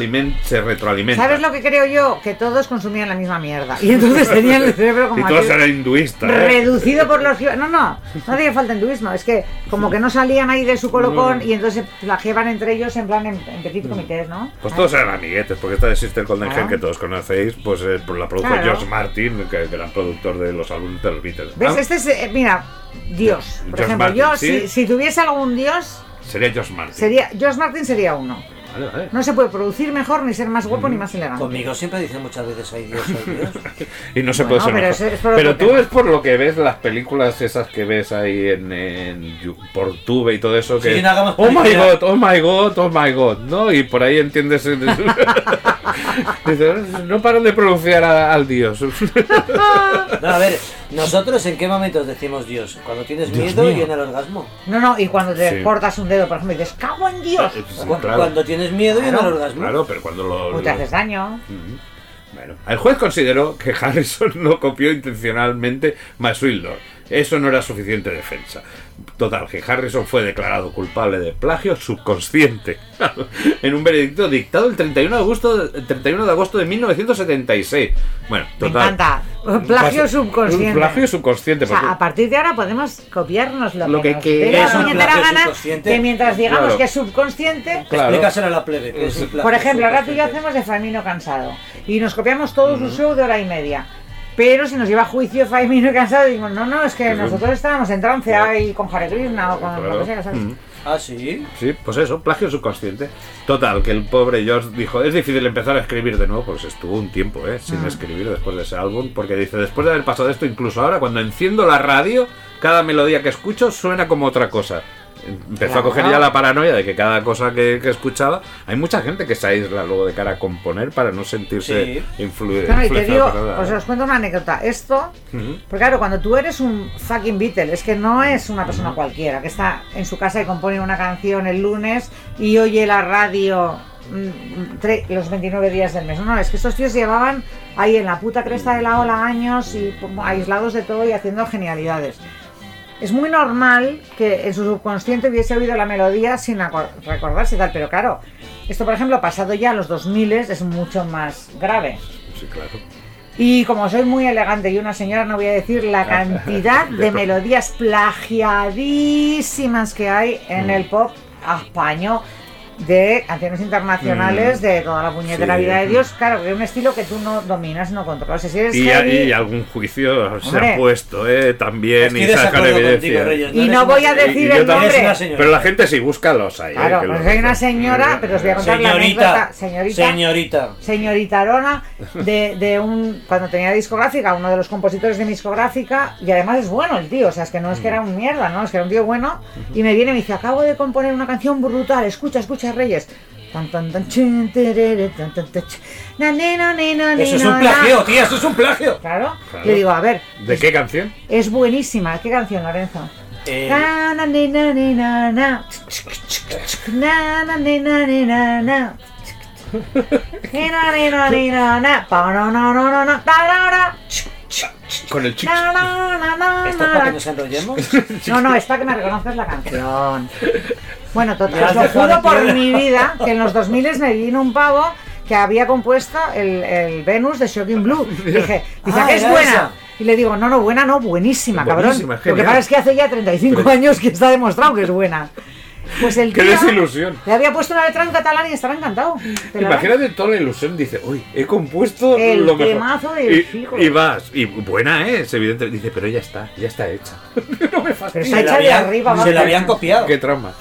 se retroalimenta. ¿Sabes lo que creo yo? Que todos consumían la misma mierda. Y entonces tenían el cerebro Y como todos así, eran hinduistas. ¿eh? reducido por los... No, no, no hacía falta hinduismo. Es que como que no salían ahí de su colocón y entonces se plagiaban entre ellos en plan en, en petit comités, ¿no? Pues todos eran amiguetes, porque esta de Sister Golden Claro. Que todos conocéis, pues eh, la produjo Claro. George Martin, que que era el productor de los álbumes de los Beatles. ¿Ves? Ah, Este es, eh, mira, Dios. Por George ejemplo, Martin, yo, ¿sí? si, si tuviese algún Dios, Sería George Martin. sería... George Martin sería uno. Vale, vale. No se puede producir mejor, ni ser más guapo, Mm. ni más elegante. Conmigo siempre dicen muchas veces, ay Dios, ay Dios. Y no se Bueno, puede ser pero mejor. es por Pero tú tema. es por lo que ves las películas esas que ves ahí en, en por Tube y todo eso que Sí, no hagamos oh my god, oh my god, oh my god, ¿no? Y por ahí entiendes Dice, no paran de pronunciar a- al dios. No, a ver, nosotros en qué momentos decimos Dios? Cuando tienes Dios miedo mío. y en el orgasmo. No, no, y cuando te Sí. cortas un dedo, por ejemplo, y dices, ¡cago en Dios! Sí, Cu- claro. Cuando tienes miedo y el Claro. orgasmo. Claro, pero cuando lo, O te lo- haces daño. Bueno, el juez consideró que Harrison no copió intencionalmente Lord. Eso no era suficiente defensa. Total, que Harrison fue declarado culpable de plagio subconsciente en un veredicto dictado el 31 de agosto, el 31 de, agosto de 1976. Bueno, Me total. encanta. Plagio Pasa- subconsciente. Un plagio subconsciente. O sea, a partir de ahora podemos copiarnos lo, Lo que, que es un plagio gana, subconsciente. que mientras digamos Claro. que es subconsciente... Claro. Explícaselo a la plebe. que es un plagio Por ejemplo, ahora tú y yo hacemos de Famino Cansado y nos copiamos todo su show de hora y media. Pero si nos lleva a juicio Famino Cansado, decimos, no, no, es que nosotros estábamos en trance Claro. ahí con Hare Krishna o con Claro. lo que sea, ¿sabes? Mm. Ah, sí. Sí, pues eso, plagio subconsciente. Total, que el pobre George dijo, es difícil empezar a escribir de nuevo, pues estuvo un tiempo, ¿eh? Sin escribir después de ese álbum, porque dice, después de haber pasado esto, incluso ahora, cuando enciendo la radio, cada melodía que escucho suena como otra cosa. Empezó Claro. a coger ya la paranoia de que cada cosa que, que escuchaba, hay mucha gente que se aísla luego de cara a componer para no sentirse Sí. influ- Claro, y te digo, influenciado por nada. pues os cuento una anécdota. Esto, Ujú. porque claro, cuando tú eres un fucking Beatle, es que no es una persona cualquiera que está en su casa y compone una canción el lunes y oye la radio mm, los 29 días del mes. No, no, es que estos tíos llevaban ahí en la puta cresta de la ola años y como aislados de todo y haciendo genialidades. Es muy normal que en su subconsciente hubiese oído la melodía sin recordarse y tal, pero claro, esto por ejemplo pasado ya a los 2000 es mucho más grave. Sí, claro. Y como soy muy elegante y una señora, no voy a decir la cantidad de melodías plagiadísimas que hay en Mm. el pop español de canciones internacionales de toda la puñetera Mm. Sí. vida de Dios. Claro, que es un estilo que tú no dominas, no controlas. Si eres Y, heavy- y algún juicio se ha puesto, ¿eh? También y sacan evidencia. contigo, Reyes. Y no voy a decir Y el nombre. Pero la gente sí, búscalos ahí. ¿eh? Claro, que pues una señora, pero os voy a contar la Señorita, anécdota. Señorita. señorita. señorita Arona de, de un cuando tenía discográfica, uno de los compositores de mi discográfica, y además es bueno el tío, o sea, es que no es que era un mierda, no, es que era un tío bueno, y me viene y me dice, acabo de componer una canción brutal, escucha, escucha Reyes. Eso es un plagio, tía, eso es un plagio. Claro. Claro. le digo, a ver, ¿De qué canción? es buenísima, ¿qué canción, Lorenzo? Eh, Con el chico. ¿Esto es para que nos enrollemos? No, no, es para que me reconozcas la canción. Bueno, total, os lo juro por mi vida que en los 2000 me vino un pavo que había compuesto el, el Venus de Shocking Blue. Dije, dice, Ah, ¿qué es era buena? esa. Y le digo, no, no, buena no, buenísima, cabrón. Buenísima, Lo que genial. pasa es que hace ya 35 años que está demostrado que es buena. Pues el ¡Qué tío desilusión! le había puesto una letra en catalán y estaba encantado. Imagínate toda la ilusión, dice, uy, he compuesto El lo mejor. temazo del y, fijo. y vas, y buena es, evidentemente. Dice, pero ya está, ya está hecha. no me Pero fastidies. está Se hecha la de habían, arriba se la habían copiado. Qué trauma.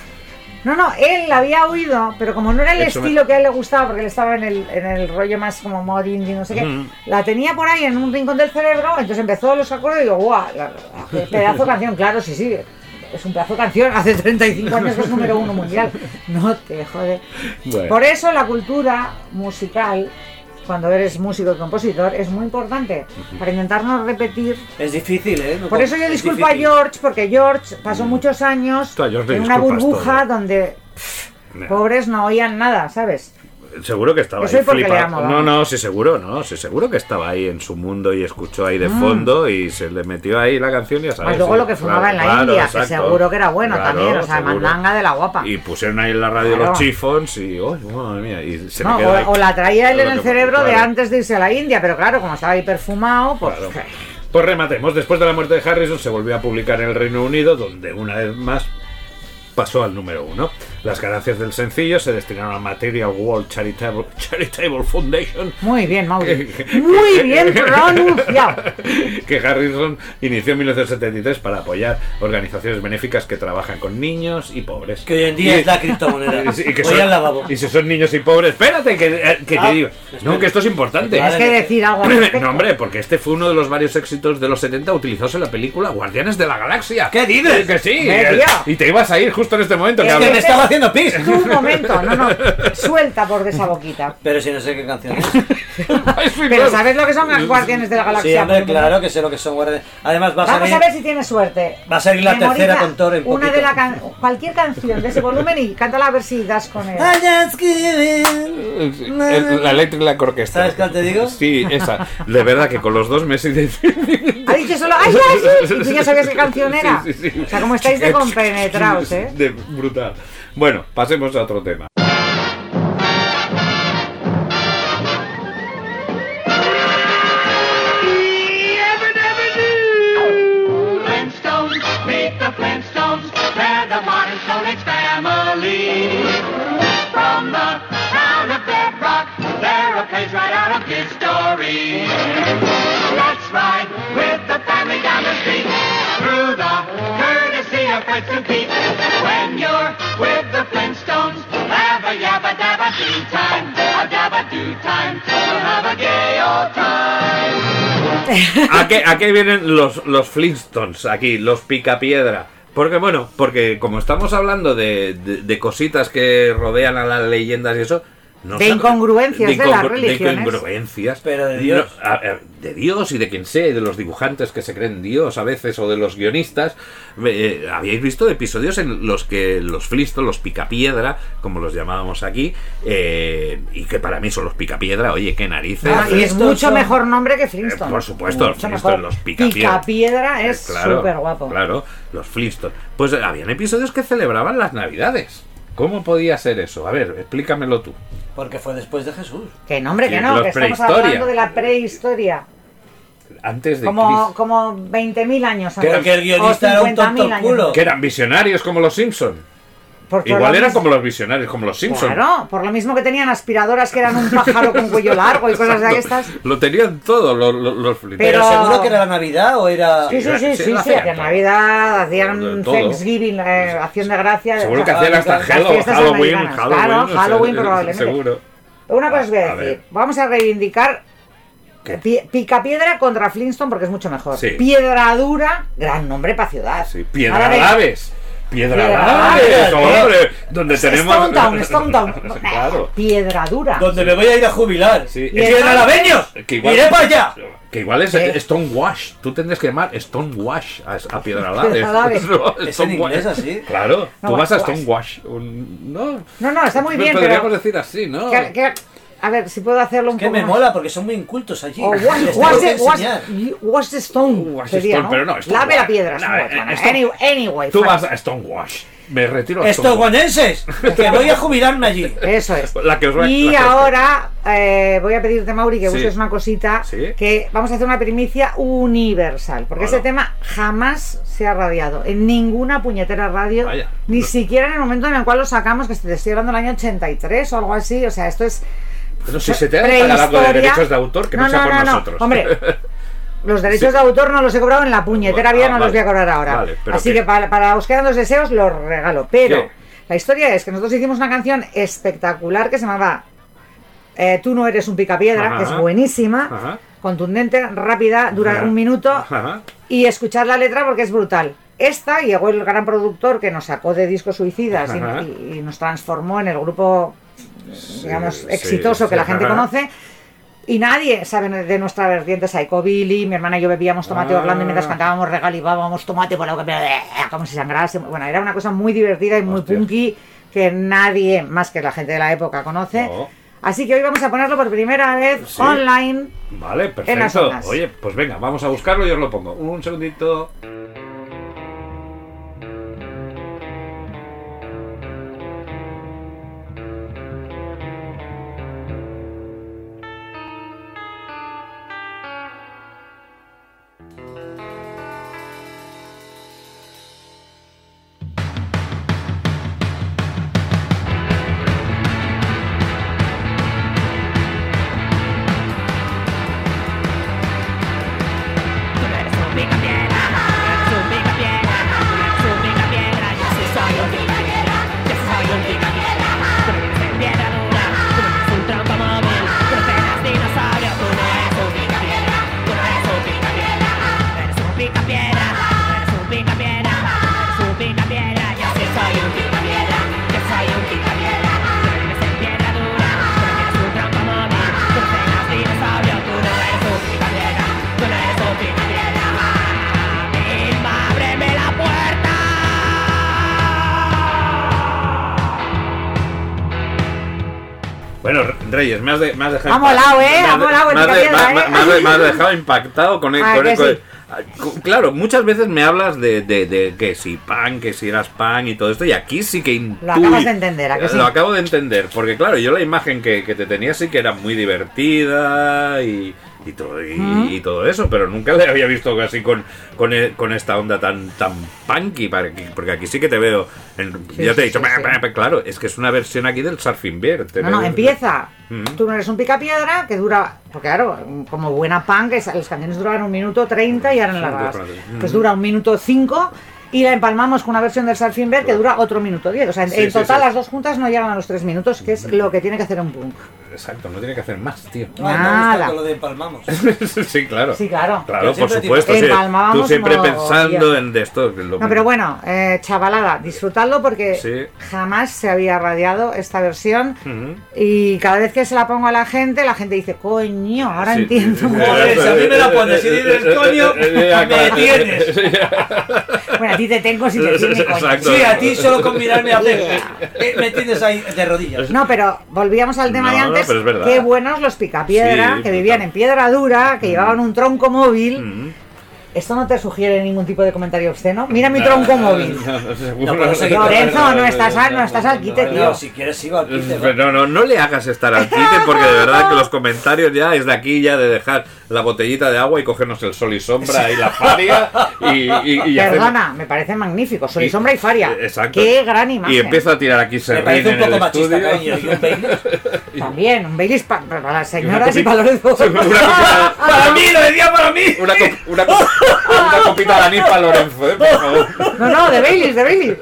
No, no, él la había oído, pero como no era el Eso me- estilo que a él le gustaba, porque él estaba en el, en el rollo más como mod indie, no sé qué, Ujú. la tenía por ahí en un rincón del cerebro, entonces empezó los acordes y digo, guau, la- la- qué pedazo de canción, claro, sí, sí, es un pedazo de canción, hace 35 años que es número uno mundial, no te jode. Bueno. Por eso la cultura musical, cuando eres músico y compositor, es muy importante, para intentar no repetir Es difícil, ¿eh? No por eso yo es disculpo a. George, porque George pasó muchos años en una burbuja todo. donde pff, No. pobres no oían nada, ¿sabes? Seguro que estaba Eso ahí flipando. No, no, sí, seguro, no. Sí, seguro que estaba ahí en su mundo y escuchó ahí de Mm. fondo y se le metió ahí la canción y ya sabes. Más luego sí, lo que fumaba claro, en la claro, India, exacto. que seguro que era bueno Claro, también, o sea, seguro. mandanga de la guapa. Y pusieron ahí en la radio los chifons y, ¡oh, madre mía! Y se No, me ahí. o, o la traía él en el cerebro de antes de irse a la India, pero claro, como estaba ahí perfumado, pues... Claro. Pues rematemos. Después de la muerte de Harrison se volvió a publicar en el Reino Unido, donde una vez más pasó al número uno. Las ganancias del sencillo se destinaron a Material World Charitable, Charitable Foundation, Muy bien, Mauri. Muy bien pronunciado. que Harrison inició en 1973 para apoyar organizaciones benéficas que trabajan con niños y pobres. Que hoy en día Y- es la criptomoneda. y que Voy son- lavabo. y si son niños y pobres, espérate, que, eh, que Ah, te digo. No, que esto es importante. Tienes que decir algo al. No, hombre, porque este fue uno de los varios éxitos de los 70 utilizados en la película Guardianes de la Galaxia. ¿Qué dices? Que sí. Eh. Y te ibas a ir justo en este momento. que Es que hablas- te estaba haciendo pis. Tú, un momento, no, no, suelta por de esa boquita. Pero si no sé qué canción es. Pero ¿sabes lo que son las guardianes de la Sí, galaxia? hombre, claro que sé lo que son guardianes. Además va a Vamos salir... a ver si tienes suerte. Va a salir la Memoriza tercera con Thor en Una poquito. de la can- cualquier canción de ese volumen y cántala a ver si das con él. El- La Electric la Orquesta. ¿Sabes cuál te digo? Sí, esa. De verdad que con los dos meses de... Ha dicho solo, ¡ay, ya, sí! Y tú ya sabías qué canción era. Sí, sí, sí. O sea, como estáis de compenetrados, ¿eh? De brutal. Bueno, pasemos a otro tema. ¿A qué, vienen los, los Flintstones aquí? Los Picapiedra. Porque bueno, porque como estamos hablando de, de- de cositas que rodean a las leyendas y eso... no De incongruencias de las incongru- religiones. De incongruencias. Pero de No, Dios. a- a- de Dios y de quien sea, y de los dibujantes que se creen Dios a veces, o de los guionistas. Eh, Habíais visto episodios en los que los Flistos, los picapiedra, como los llamábamos aquí, eh, y que para mí son los picapiedra, oye, qué narices. Ah, y es mucho son- mejor nombre que Flintstone. Eh, por supuesto, los los Picapiedra. Picapiedra es Eh, claro, súper guapo. Claro, los Flintstones. Pues eh, habían episodios que celebraban las Navidades. ¿Cómo podía ser eso? A ver, explícamelo tú. Porque fue después de Jesús. Que no, hombre, Sí, que no, los que estamos hablando de la prehistoria. Antes de Como, Cristo. como 20.000 años Creo antes. que el guionista era un 50.000 tonto años culo. Que eran visionarios como los Simpson. Por- por Igual lo eran mismo- como los visionarios, como los Simpson. Claro, por lo mismo que tenían aspiradoras que eran un pájaro con cuello largo y cosas de estas. Lo tenían todo los, Flintstones. Pero, Pero- seguro que era la Navidad o era. Sí, sí, sí, Sí, sí, lo sí, hacían. Navidad, hacían. Thanksgiving, eh, acción de gracias. Seguro que hacían hasta Halloween, americanas. Halloween. Claro, sea, Halloween eh, probablemente. Seguro. Una cosa os voy a A decir, ver. vamos a reivindicar ¿Qué? Pi- Picapiedra contra Flintstone porque es mucho mejor. Sí. Piedra dura, gran nombre para ciudad. Sí, Ahora Piedra Laves. Piedra Piedra hombre. Donde tenemos. Stone Town, Stone Town. claro. Piedra dura. Donde me voy a ir a jubilar. Sí. ¡Piedra! Que igual- ¡Iré para allá! Que igual es ¿Qué? Stonewash. Tú tendrías que llamar Stonewash a, a Piedra. No, Es en Stonewash. inglés así. Claro, No, tú vas a wash. Stonewash. Un- No, No, no, está muy bien, Podríamos pero... decir así, ¿no? que- que- a ver, si puedo hacerlo un Que poco me más. mola porque son muy incultos allí. O wash que the, wash, enseñar. wash the stone. Wash sería, stone, ¿no? pero no, Lave la piedra. No, eh, bueno, Stone- anyway, anyway, Tú fine. vas a Stonewash. Me retiro a Estos Stonewash. guanenses, que voy a jubilarme allí. Eso es. La que os va- y la que ahora eh, voy a pedirte, Mauri, que Sí. busques una cosita. Sí. Que vamos a hacer una primicia universal. Porque Hola. ese tema jamás se ha radiado en ninguna puñetera radio. Vaya. Ni No. siquiera en el momento en el cual lo sacamos, que te estoy hablando del año 83 o algo así. O sea, esto es. Pero si se te ha pagar algo de derechos de autor, que no, sea por nosotros. Hombre, los derechos Sí. de autor no los he cobrado en la puñetera Bueno, vida, ah, no los voy a cobrar ahora. Vale, Así ¿qué? que para, para os quedan dos deseos, los regalo. Pero ¿Qué? la historia es que nosotros hicimos una canción espectacular que se llamaba eh, Tú no eres un picapiedra, Ajá. que es buenísima, Ajá. contundente, rápida, dura Ajá. un minuto y escuchar la letra porque es brutal. Esta llegó el gran productor que nos sacó de discos suicidas y- Ajá. y, y nos transformó en el grupo, digamos, exitoso sí, que la gente ajá. conoce. Y nadie sabe de nuestra vertiente Psycho Billy, mi hermana y yo bebíamos tomate Ah. Orlando y mientras cantábamos regalibábamos tomate por la eh, como si sangrase. Bueno, era una cosa muy divertida y muy Hostia. punky que nadie más que la gente de la época conoce. No. Así que hoy vamos a ponerlo por primera vez Sí. online. Vale, En las perfecto. Oye, pues venga, vamos a buscarlo y os lo pongo. Un segundito. Reyes, me has, de- me has dejado. Impactado con el. Ah, con el- con el- sí. Ah, Claro, muchas veces me hablas de, de- de que si pan, que si eras pan y todo esto, y aquí sí que intuí- Lo acabas de entender, ¿a que sí? Lo acabo de entender, porque claro, yo la imagen que, que te tenía sí que era muy divertida y, y todo, y, y todo eso, pero nunca le había visto así con, con, e- con esta onda tan, tan punky, porque aquí sí que te veo. en- Sí, ya te he dicho, claro, es que es una versión aquí del Surfing Bear. te No, no, empieza. Mm. Tú no eres un picapiedra que dura. Porque claro, como buena punk, las canciones duraban un minuto 30 y largas. dos frases. Pues Mm. dura un minuto 5 y la empalmamos con una versión del Surfing Bear que dura otro minuto diez. O sea, en, Sí, en sí, total sí. las dos juntas no llegan a los tres minutos, que es lo que tiene que hacer un punk. Exacto, no tiene que hacer más, tío. No, me Nada. lo de empalmamos. sí, claro. Sí, claro. Claro, por supuesto. Tú siempre pensando en de esto. que es lo No, pero bueno, eh, chavalada, disfrutadlo porque Sí. jamás se había radiado esta versión Ujú. y cada vez que se la pongo a la gente, la gente dice, coño, ahora Sí. entiendo. Joder, si a mí me la pones y dices, coño, Ya, me claro. tienes. Bueno, ti te tengo si te tiene coño. Exacto. Sí, a ti solo con mirarme a hacer. eh, Me tienes ahí de rodillas. No, pero volvíamos al tema No, de no, antes. pero es verdad. Qué buenos los picapiedra, Sí, que vivían en piedra dura, que llevaban un tronco móvil. Mm. Esto no te sugiere ningún tipo de comentario obsceno. Mira mi tronco móvil. No. Lorenzo, no estás al, no estás al quite, tío. No, si quieres sigo al quite. Pero no, no le hagas estar al quite porque de verdad que los comentarios ya es de aquí ya de dejar la botellita de agua y cogernos el sol y sombra y la faria y, y, y hacer- Perdona, me parece magnífico. Sol y sombra y faria. Exacto. Qué gran imagen. Y empiezo a tirar aquí Me serrín parece un en el poco machista, estudio. cariño. Y un Baileys. También, un Baileys pa- para las señoras y para Lorenzo. una copita- ¡Para mí! ¡Lo decía para mí! Una, una, una copita de anís para Lorenzo, ¿eh? por favor. No, no, de Baileys, de Baileys.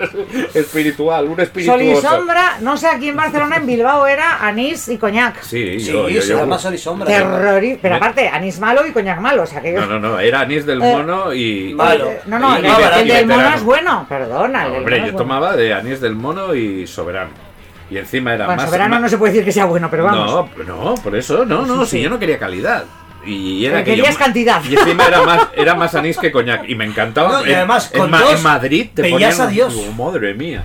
Espiritual, un Sol y sombra, no sé, aquí en Barcelona, en Bilbao era anís y coñac. Sí, Sí, yo, yo, se yo- llama sol y sombra. Pero Me- aparte, anís malo y coñac malo. O sea, que No, no, no, era anís del Eh, mono y... Malo. No, no, Y- el, y el del mono es bueno. Perdona, Hombre, yo bueno. tomaba de anís del mono y soberano. Y encima era Bueno, más... soberano más- no se puede decir que sea bueno, pero vamos. No, no, por eso, no, no, Sí, si sí. yo no quería calidad. Y era que querías yo- cantidad. Y encima era más, era más anís que coñac. Y me encantaba. No, y En- además, en, con Ma- dos en Madrid te veías ponían... a Dios. Oh, madre mía.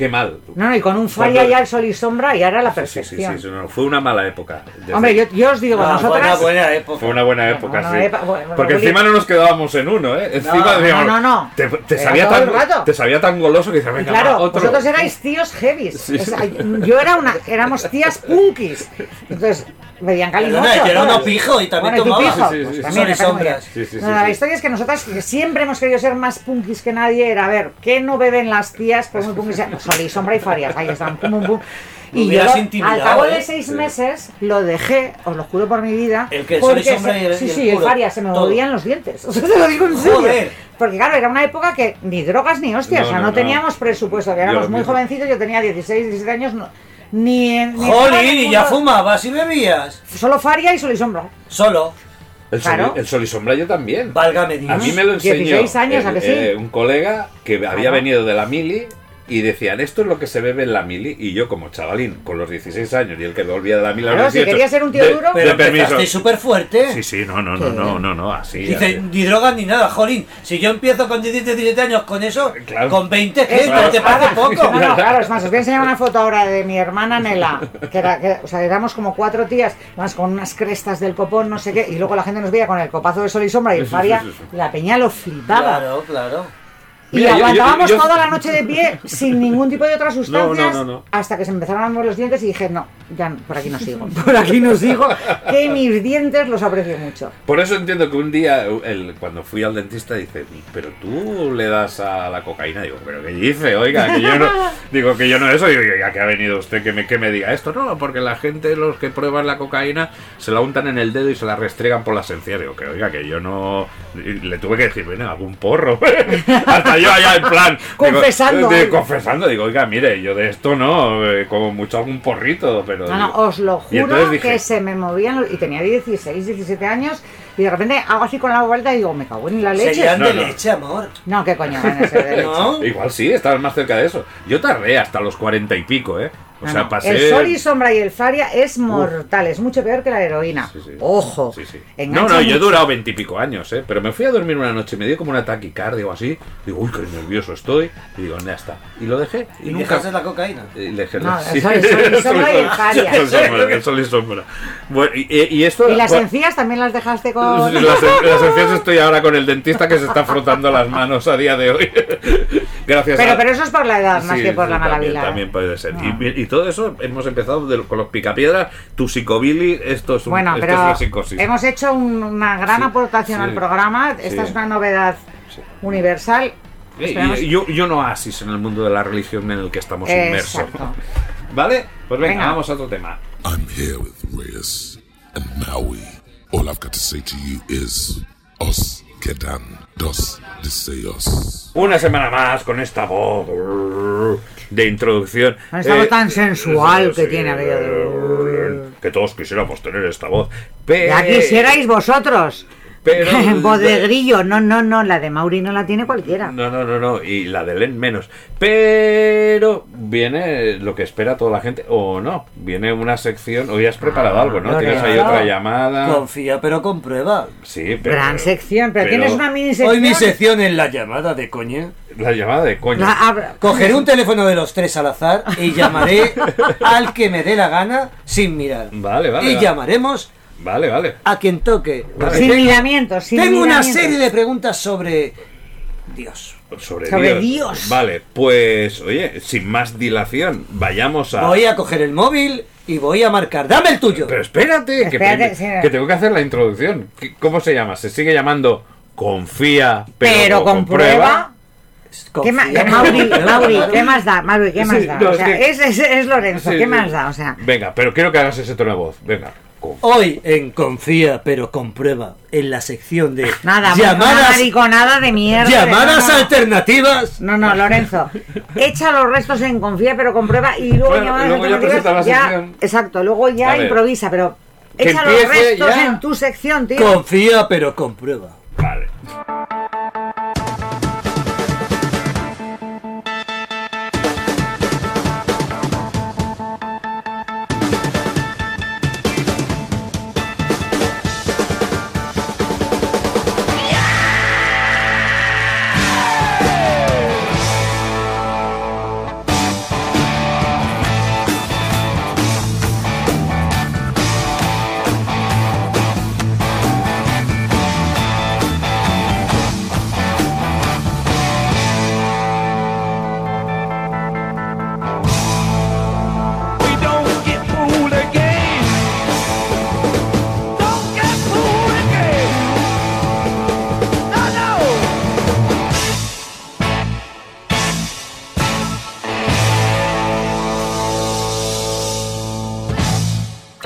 Qué mal. No, no, y con un faria Cuando- ya el sol y sombra y ahora la Sí, sí, sí, perfección. sí, no, fue una mala época. Desde- Hombre, yo, yo os digo, No, nosotras. buena, buena época. Fue una buena época, Bueno, sí. epa- bueno, Porque bueno, encima no nos quedábamos en uno, ¿eh? Encima no, decíamos, no, no. Te, te sabía tan, te sabía tan goloso que dices, venga, claro, va, otro. vosotros erais tíos heavies. Sí, O sea, yo era una, éramos tías punkis. Entonces, veían calimocho. Perdona, yo era uno pijo y también bueno, ¿y tú tomaba. pijo? Sí, sí, Pues también, me. Sombras. Sí, sí, No, sí, la sí. historia es que nosotras siempre hemos querido ser más punkis que nadie era, a ver, ¿qué no beben las tías por muy punkis? Sol y sombra y farias, ahí están, pum, pum, pum. Y yo al cabo ¿eh? de seis Sí. meses lo dejé, os lo juro por mi vida. El que el sol y porque sombra se- y el- Sí, y el sí, el puro, faria, se me todo. movían los dientes. O sea, te lo digo en serio. Joder. Porque claro, era una época que ni drogas ni hostias, No, o sea, no, no, no. teníamos presupuesto, que éramos muy jovencitos, yo tenía 16, 17 años, no- ni en... ni Jolín, y ya fumabas y bebías. Solo faria y sol y sombra. Solo. El, sol, Claro. el sol y sombra yo también. Válgame Dios. A mí me lo enseñó 16 años, ¿a que sí? eh, un colega que había Claro. venido de la mili y decían, esto es lo que se bebe en la mili. Y yo como chavalín, con los 16 años y el que volvía de la mili a los Claro, si 18, quería ser un tío de- duro. Pero de empezaste súper fuerte. Sí, sí, no, no, no, no, no, no, así. Dice, así. ni drogas ni nada, jolín. Si yo empiezo con 17, 17 años con eso, Claro. con 20, ¿qué? Claro. ¿No te parece poco? No, no, claro, es más, os voy a enseñar una foto ahora de mi hermana Nela, que era, que, o sea, éramos como cuatro tías, más con unas crestas del copón, no sé qué, y luego la gente nos veía con el copazo de sol y sombra y el Sí, sí, sí, la peña lo flipaba. Claro, claro. Y Mira, yo- yo- aguantábamos yo- toda la noche de pie sin ningún tipo de otras sustancias no, no. hasta que se empezaron a mover los dientes y dije, no, ya no, por aquí no sigo, por aquí no sigo, que mis dientes los aprecio mucho. Por eso entiendo que un día, el- cuando fui al dentista, dice, pero tú le das a la cocaína. Digo, pero ¿qué dice? Oiga, que yo no, digo que yo no eso. Digo, ya que ha venido usted que me, que me diga esto. No, porque la gente, los que prueban la cocaína, se la untan en el dedo y se la restregan por las encías. Digo, que oiga, que yo no... le tuve que decir, bueno, algún porro. Hasta yo allá en plan... digo, Confesando. de- confesando. Digo, oiga, mire, yo de esto no, eh, como mucho algún porrito, pero... No, no, digo- os lo juro dije- que se me movían los- y tenía 16, 17 años y de repente hago así con la vuelta y digo, me cago en la leche. Serían No, de no. leche, amor. No, qué coño van a ser de leche. ¿No? Igual sí, estabas más cerca de eso. Yo tardé hasta los cuarenta y pico, ¿eh? O No, sea, no. pasé. El sol y sombra y el faria es mortal, es mucho peor que la heroína. Sí, sí. Ojo. Sí, sí. No, no, yo he durado veintipico años, ¿eh? Pero me fui a dormir una noche, me dio como una taquicardia o así. Digo, uy, qué nervioso estoy. Y digo, ya está. Y lo dejé. Y, Y nunca. dejaste la cocaína. Y dejé No, sí. el sol- y sombra y el faria. El sol y sombra, el sol y sombra. Bueno, y, y esto. ¿Y las bueno, encías también las dejaste con.? Las, las encías estoy ahora con el dentista que se está frotando las manos a día de hoy. Gracias Pero, a... pero eso es por la edad más Sí, que por sí, la mala también, vida. ¿eh? También puede ser. No. Y, y todo eso hemos empezado de- con los picapiedras, tu psicobilly, esto es, un, Bueno, esto es pero una psicosis. hemos hecho un- una gran Sí, aportación sí, al programa. Esta sí. es una novedad Sí. universal. Y- yo, yo no oasis en el mundo de la religión en el que estamos inmersos. ¿Vale? Pues venga, Venga. vamos a otro tema. I'm here with Reyes and Maui. All I've got to say to you is, Os quedan dos. Una semana más con esta voz de introducción. Con esta voz Eh, tan sensual que sí, tiene aquello de- Que todos quisiéramos tener esta voz. Pero, Ya quisierais vosotros. Pero- Voz de grillo. No, no, no. La de Mauri no la tiene cualquiera. No, no, no, no. Y la de Len menos. Pero viene lo que espera toda la gente. O no. Viene una sección. Hoy has preparado Ah, algo, ¿no? Tienes ahí otra llamada. Confía, pero comprueba. Sí, pero. Gran sección. Pero, pero- tienes una mini sección. Hoy mi sección es la llamada de coña. La llamada de. La- abra- Cogeré un teléfono de los tres al azar y llamaré al que me dé la gana sin mirar. Vale, vale. y vale. llamaremos Vale, vale. a quien toque. Vale. Sin miramientos. Sin Tengo una serie de preguntas sobre Dios. Sobre, Sobre Dios. Dios. Vale, pues, oye, sin más dilación, vayamos a. Voy a coger el móvil y voy a marcar. ¡Dame el tuyo! Pero espérate, que, Espérate, sí. que tengo que hacer la introducción. ¿Qué- ¿Cómo se llama? ¿Se sigue llamando Confía, pero, Pero comprueba. ¿Qué ma- Confía, Mauri, ¿qué más da? Mauri, ¿qué más Sí, da? no, o es sea, que- es, es, es Lorenzo, Sí, ¿qué sí. más da? O sea, Venga, pero quiero que hagas ese tono de voz. Venga. Hoy en Confía pero comprueba en la sección de nada, una llamadas, mariconada de mierda. llamadas no, no. alternativas. No, no, Lorenzo. Echa los restos en confía, pero comprueba y luego Bueno, llamadas luego alternativas, ya-. Exacto, luego ya improvisa, pero echa los restos ya. en tu sección, tío. Confía pero comprueba. Vale.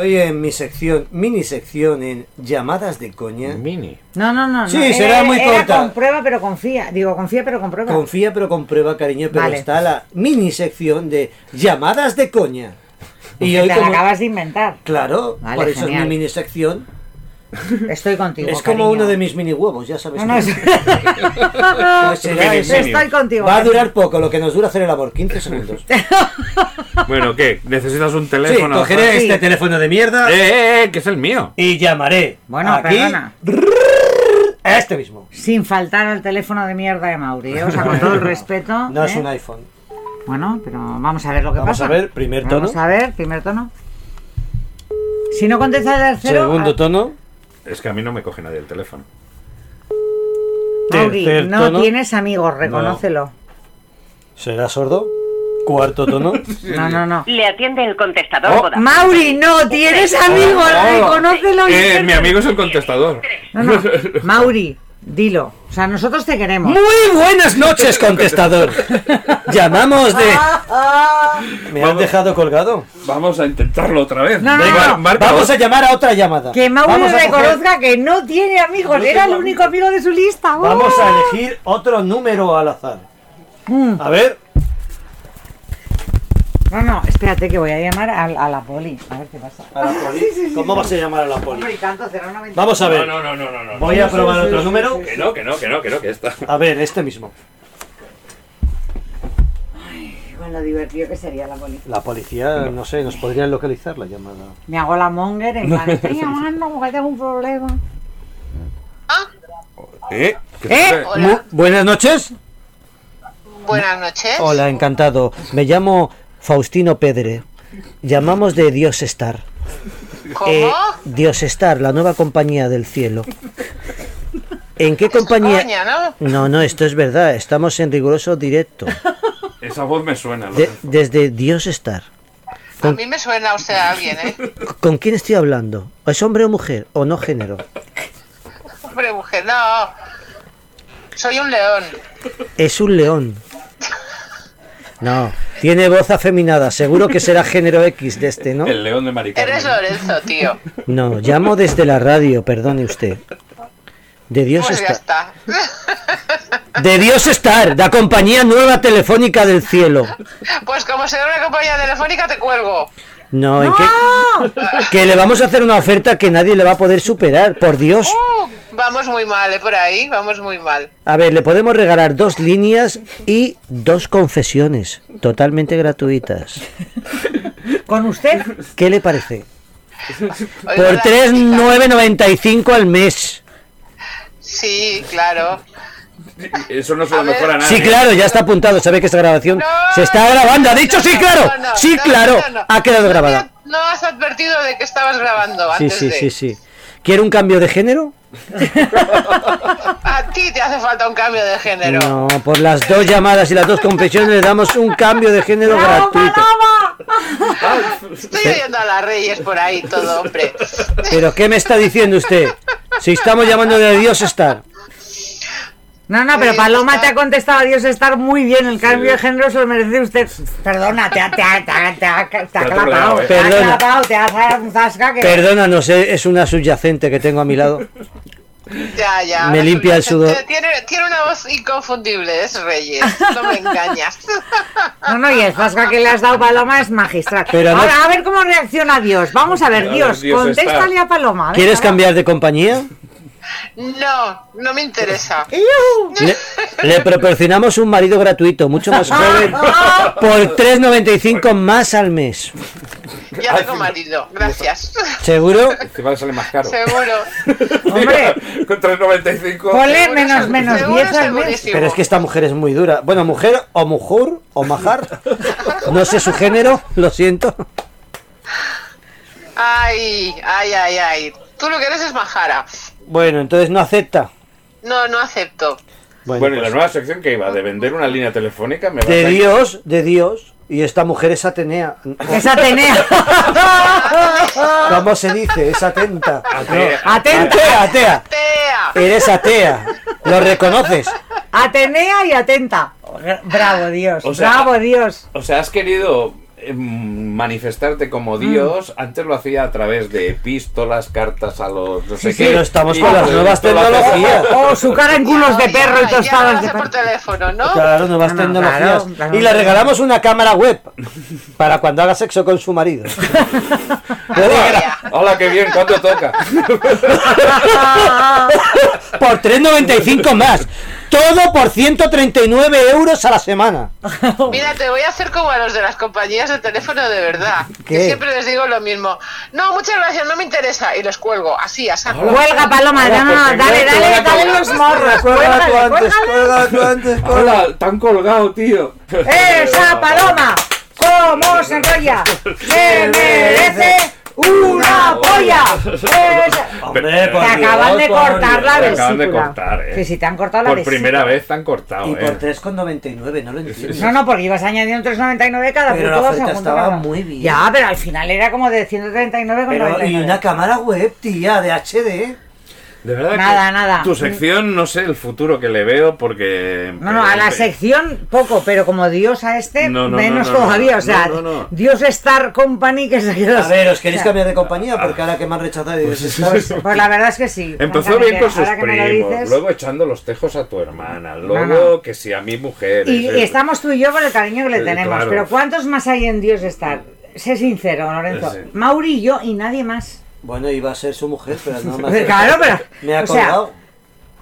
Hoy en mi sección, mini sección en llamadas de coña. Mini. No, no, no. no. Sí, será muy era corta. comprueba, pero confía. Digo, confía, pero comprueba. Confía pero comprueba, cariño, pero Vale. está la mini sección de llamadas de coña. Y hoy te la como- acabas de inventar. Claro, Vale, por eso genial. es mi mini sección. Estoy contigo. es como cariño. uno de mis mini huevos, ya sabes. No, es- Pues será. Estoy contigo. Va a durar poco, lo que nos dura hacer el amor, 15 segundos. Bueno, ¿qué? ¿Necesitas un Sí, teléfono? cogeré Sí. este teléfono de mierda ¡Eh, eh, eh! Que es el mío. y llamaré Bueno, aquí perdona. a este mismo. Sin faltar al teléfono de mierda de Mauri, ¿eh? o sea, con todo el respeto. No es ¿eh? un iPhone. Bueno, pero vamos a ver lo que Vamos pasa. a ver, primer tono. Vamos a ver, primer tono. Si no contesta el tercero, Segundo a- tono. Es que a mí no me coge nadie el teléfono. Mauri, tercer no tono. tienes amigos, reconócelo. ¿Será sordo? Cuarto tono. No, no, no. Le atiende el contestador Oh. Vodafone. Mauri, no tienes amigos, Hola. reconócelo. y Eh, mi amigo es el contestador. No, no. Mauri, dilo. O sea, nosotros te queremos. Muy buenas noches, contestador. Llamamos de. ¿Me has dejado colgado? Vamos a intentarlo otra vez. No, no, Venga, no. marca Vamos a llamar a otra llamada. Que Vamos a coger- reconozca que no tiene amigos. Era el único amigo de su lista. Vamos ¡Oh! a elegir otro número al azar. Mm. A ver. No, no, espérate que voy a llamar a, a la poli. A ver qué pasa. A la poli. ¿Cómo vas a llamar a la poli? Hombre, y tanto, 090. Vamos a ver. No, no, no, no, no. Voy a probar otro número. Que no, que no, que no, que no, que está. A ver, este mismo. Con lo divertido que sería la poli. La policía, no sé, nos podrían localizar la llamada. Me hago la monger en plan, estoy llamando porque tengo un problema. ¿Eh? ¿Qué ¿Eh? sucede? Mu- buenas noches. Buenas noches. Hola, encantado. Me llamo Faustino Pedre. Llamamos de Dios Star. ¿Cómo? Eh, Dios Star, la nueva compañía del cielo. ¿En qué compañía? Coña, ¿no? No, no, esto es verdad. Estamos en riguroso directo. Esa voz me suena. De- desde Dios Star. A mí me suena usted a alguien, ¿eh? ¿Con quién estoy hablando? ¿Es hombre o mujer? ¿O no género? Hombre, mujer, no. Soy un león. Es un león. No, tiene voz afeminada. Seguro que será género X de este, ¿no? El león de Maricarmen. Eres Lorenzo, tío. No, llamo desde la radio, perdone usted. De Dios Pues ya estar. está. De Dios estar, la compañía nueva telefónica del cielo. Pues como sea una compañía telefónica, te cuelgo. No, ¿en qué? Que le vamos a hacer una oferta que nadie le va a poder superar, por Dios. Uh, vamos muy mal, ¿eh? Por ahí, vamos muy mal. A ver, le podemos regalar dos líneas y dos confesiones, totalmente gratuitas. ¿Con usted? ¿Qué le parece? Oiga, Por la 3,995 al mes. Sí, claro. Eso no se lo A mejora a nadie. Sí, claro, ya está apuntado. Sabe que esta grabación No, se está grabando. Ha dicho no, sí, claro. no, no, Sí, claro. no, no. Ha quedado grabada. No has advertido de que estabas grabando Sí, antes sí, de. sí, sí. ¿Quiere un cambio de género? A ti te hace falta un cambio de género. No, por las dos llamadas y las dos confesiones le damos un cambio de género ¡Bravo, gratuito. Estoy oyendo a las reyes por ahí todo, hombre. ¿Pero qué me está diciendo usted? Si estamos llamando de Dios estar. No, no, pero Paloma está. te ha contestado a Dios estar muy bien. El cambio de género se lo merece usted. Perdona, te ha, te ha, te ha, te ha, te clapado. Te ha clapado, te ha dado un zasca que... Perdona, no sé, es una subyacente que tengo a mi lado. Ya, ya. Me limpia el sudor. Tiene, tiene una voz inconfundible, es Reyes. No me engañas. No, no, y el zasca que le has dado Paloma es magistral. Pero no- Ahora, a ver cómo reacciona Dios. Vamos a ver, A ver, Dios, Dios contéstale está. a Paloma. ¿Quieres cambiar de compañía? No, no me interesa. Le, le proporcionamos un marido gratuito, mucho más joven, por 3,95 más al mes. Ya tengo marido, gracias. ¿Seguro? Encima le sale más caro. Seguro. Hombre, Con 3.95. ponle menos, menos seguro, 10 al mes. Pero es que esta mujer es muy dura. Bueno, mujer o mujer o majar. No sé su género, lo siento. Ay, ay, ay, ay. Tú lo que eres es majara. Bueno, entonces no acepta. No, no acepto. Bueno, Bueno, y la pues, nueva sección que iba de vender una línea telefónica me va de a Dios, de Dios. Y esta mujer es Atenea. Es Atenea. ¿Cómo se dice? Es atenta. Atea. Atenta. Atea, atea. ¡Tea! Eres atea. ¿Lo reconoces? Atenea y atenta. Bravo, Dios. O sea, Bravo, Dios. O sea, has querido manifestarte como Dios. Antes lo hacía a través de epístolas, cartas a los no sé Sí, qué. sí. Pero estamos con las nuevas tecnologías. O su cara en culos de perro y tostadas de por teléfono, ¿no? Claro, nuevas No, no, tecnologías. claro, claro. Y le regalamos una cámara web para cuando haga sexo con su marido. Vaya. Hola, qué bien, ¿cuánto toca? Por 3,95 más. Todo por 139 euros a la semana. Mira, te voy a hacer como a los de las compañías de teléfono de verdad. ¿Qué? Que siempre les digo lo mismo. No, muchas gracias, no me interesa. Y los cuelgo, así, a saco. Cuelga, Paloma, Hola, no, no, pues, dale, dale, dale los morros. Cuélgala tú antes, tú cuélgala. Hola, tan colgado, tío. ¡Esa paloma! ¿Cómo se enrolla? ¡Se merece una polla! Esa- Hombre, por Te acaban de Dios, por cortar la Te acaban de vesícula. cortar, eh. Sí, sí, te han cortado la Por vesícula. primera vez te han cortado, Y eh. por 3,99, no lo entiendo. No, no, porque ibas añadiendo 3,99 cada Pero la puto oferta segundo, estaba ¿verdad? muy bien. Ya, pero al final era como de 139,99. Pero, y una cámara web, tía, de HD. De verdad Nada, que nada. Tu sección, no sé el futuro que le veo porque... No, no, a la sección poco, pero como Dios a este, No, no, menos no, no, todavía. no, o sea, no, no, no. Dios Star Company que se quedó. A ver, ¿os queréis o sea, cambiar de compañía? Porque ahora que me han rechazado y ¿sabes? Pues la verdad es que sí. Empezó bien con sus primos, dices- luego echando los tejos a tu hermana, luego no. que si a mi mujer... Y, y estamos tú y yo con el cariño que le tenemos. claro. Pero ¿cuántos más hay en Dios Star? Sé sincero, Lorenzo. Sí. Mauri y yo y nadie más. Bueno, iba a ser su mujer, pero no me ha Claro, pero. Me ha o sea, colgado.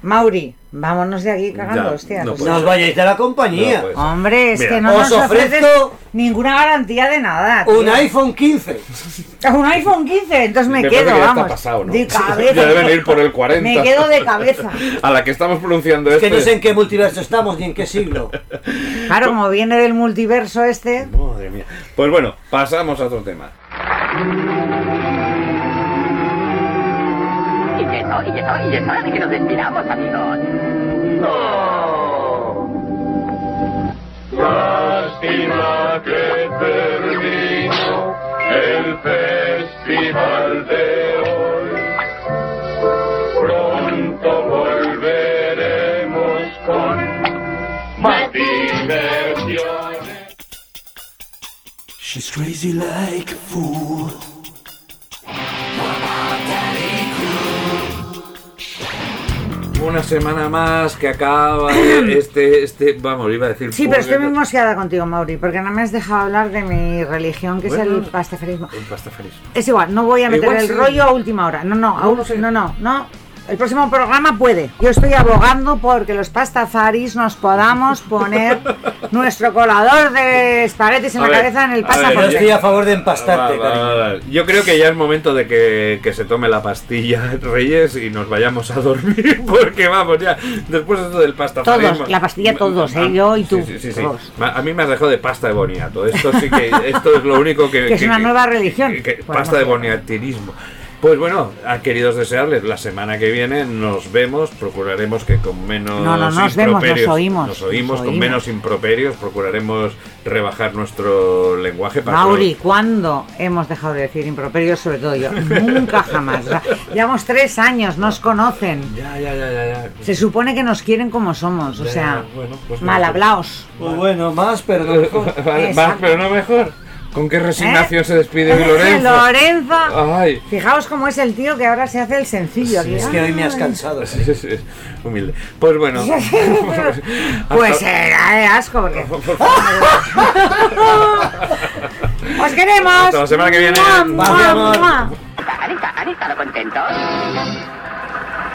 Mauri, vámonos de aquí cagando, Ya, hostia. no pues- os vayáis de la compañía. No, pues. Hombre, es Mira, que no os nos ofreces ofrezco ninguna garantía de nada. Un iPhone 15. Un iPhone 15, entonces me, Me quedo, que vamos. está pasado, ¿no? De cabeza. Ya deben ir por el 40. Me quedo de cabeza. A la que estamos pronunciando Que esto... no sé en qué multiverso estamos ni en qué siglo. Claro, como viene del multiverso este. Madre mía. Pues bueno, pasamos a otro tema. Y eso, y es hora de que nos despidamos, amigos. Lástima que terminó el festival de hoy. Pronto volveremos con más diversiones. She's crazy like a fool. Una semana más que acaba este, este, vamos, iba a decir... Sí, pero estoy muy mosqueada contigo, Mauri, porque no me has dejado hablar de mi religión, que es el pastafarismo. Es igual, no voy a meter Igual el sí. rollo a última hora. No, no, a No, ul- no sé. no, no, no. El próximo programa puede. Yo estoy abogando porque los pastafaris nos podamos poner nuestro colador de espaguetis en A la ver, cabeza en el ver, Yo pastafaris. estoy a favor de empastarte, Va, va, cariño. va, va. Yo creo que ya es momento de que, que se tome la pastilla Reyes y nos vayamos a dormir porque vamos ya después de esto del pasta Todos, la pastilla todos, ¿eh? Yo y tú, Sí, sí, sí, todos. A mí me has dejado de pasta de boniato. Esto sí que esto es lo único que Que es una nueva religión. que- que- pasta de boniatinismo. Pues bueno, a queridos desearles, la semana que viene nos vemos, procuraremos que con menos No, no nos vemos, nos oímos, nos oímos, nos con oímos. menos improperios, procuraremos rebajar nuestro lenguaje para Mauri, ¿cuándo hemos dejado de decir improperios? Sobre todo yo. Nunca jamás. Llevamos tres años, nos conocen. Ya, ya, ya, ya, ya. Se supone que nos quieren como somos. O Ya, sea, bueno, pues mal hablaos. Pues bueno, más, pero no mejor. Más, pero no mejor. ¿Con qué resignación ¿Eh? se despide mi Lorenzo? Lorenzo. Ay. Fijaos cómo es el tío que ahora se hace el sencillo. aquí. Es que hoy me has cansado. Sí, sí, sí, Humilde. Pues bueno. Pues Hasta- será de asco porque. ¡Os queremos! Hasta la semana que viene. ¡Mua, Paz y mua, amor. mua! ¿Han estado, han estado contentos?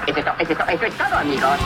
¿Es esto, es esto, eso es todo, amigos.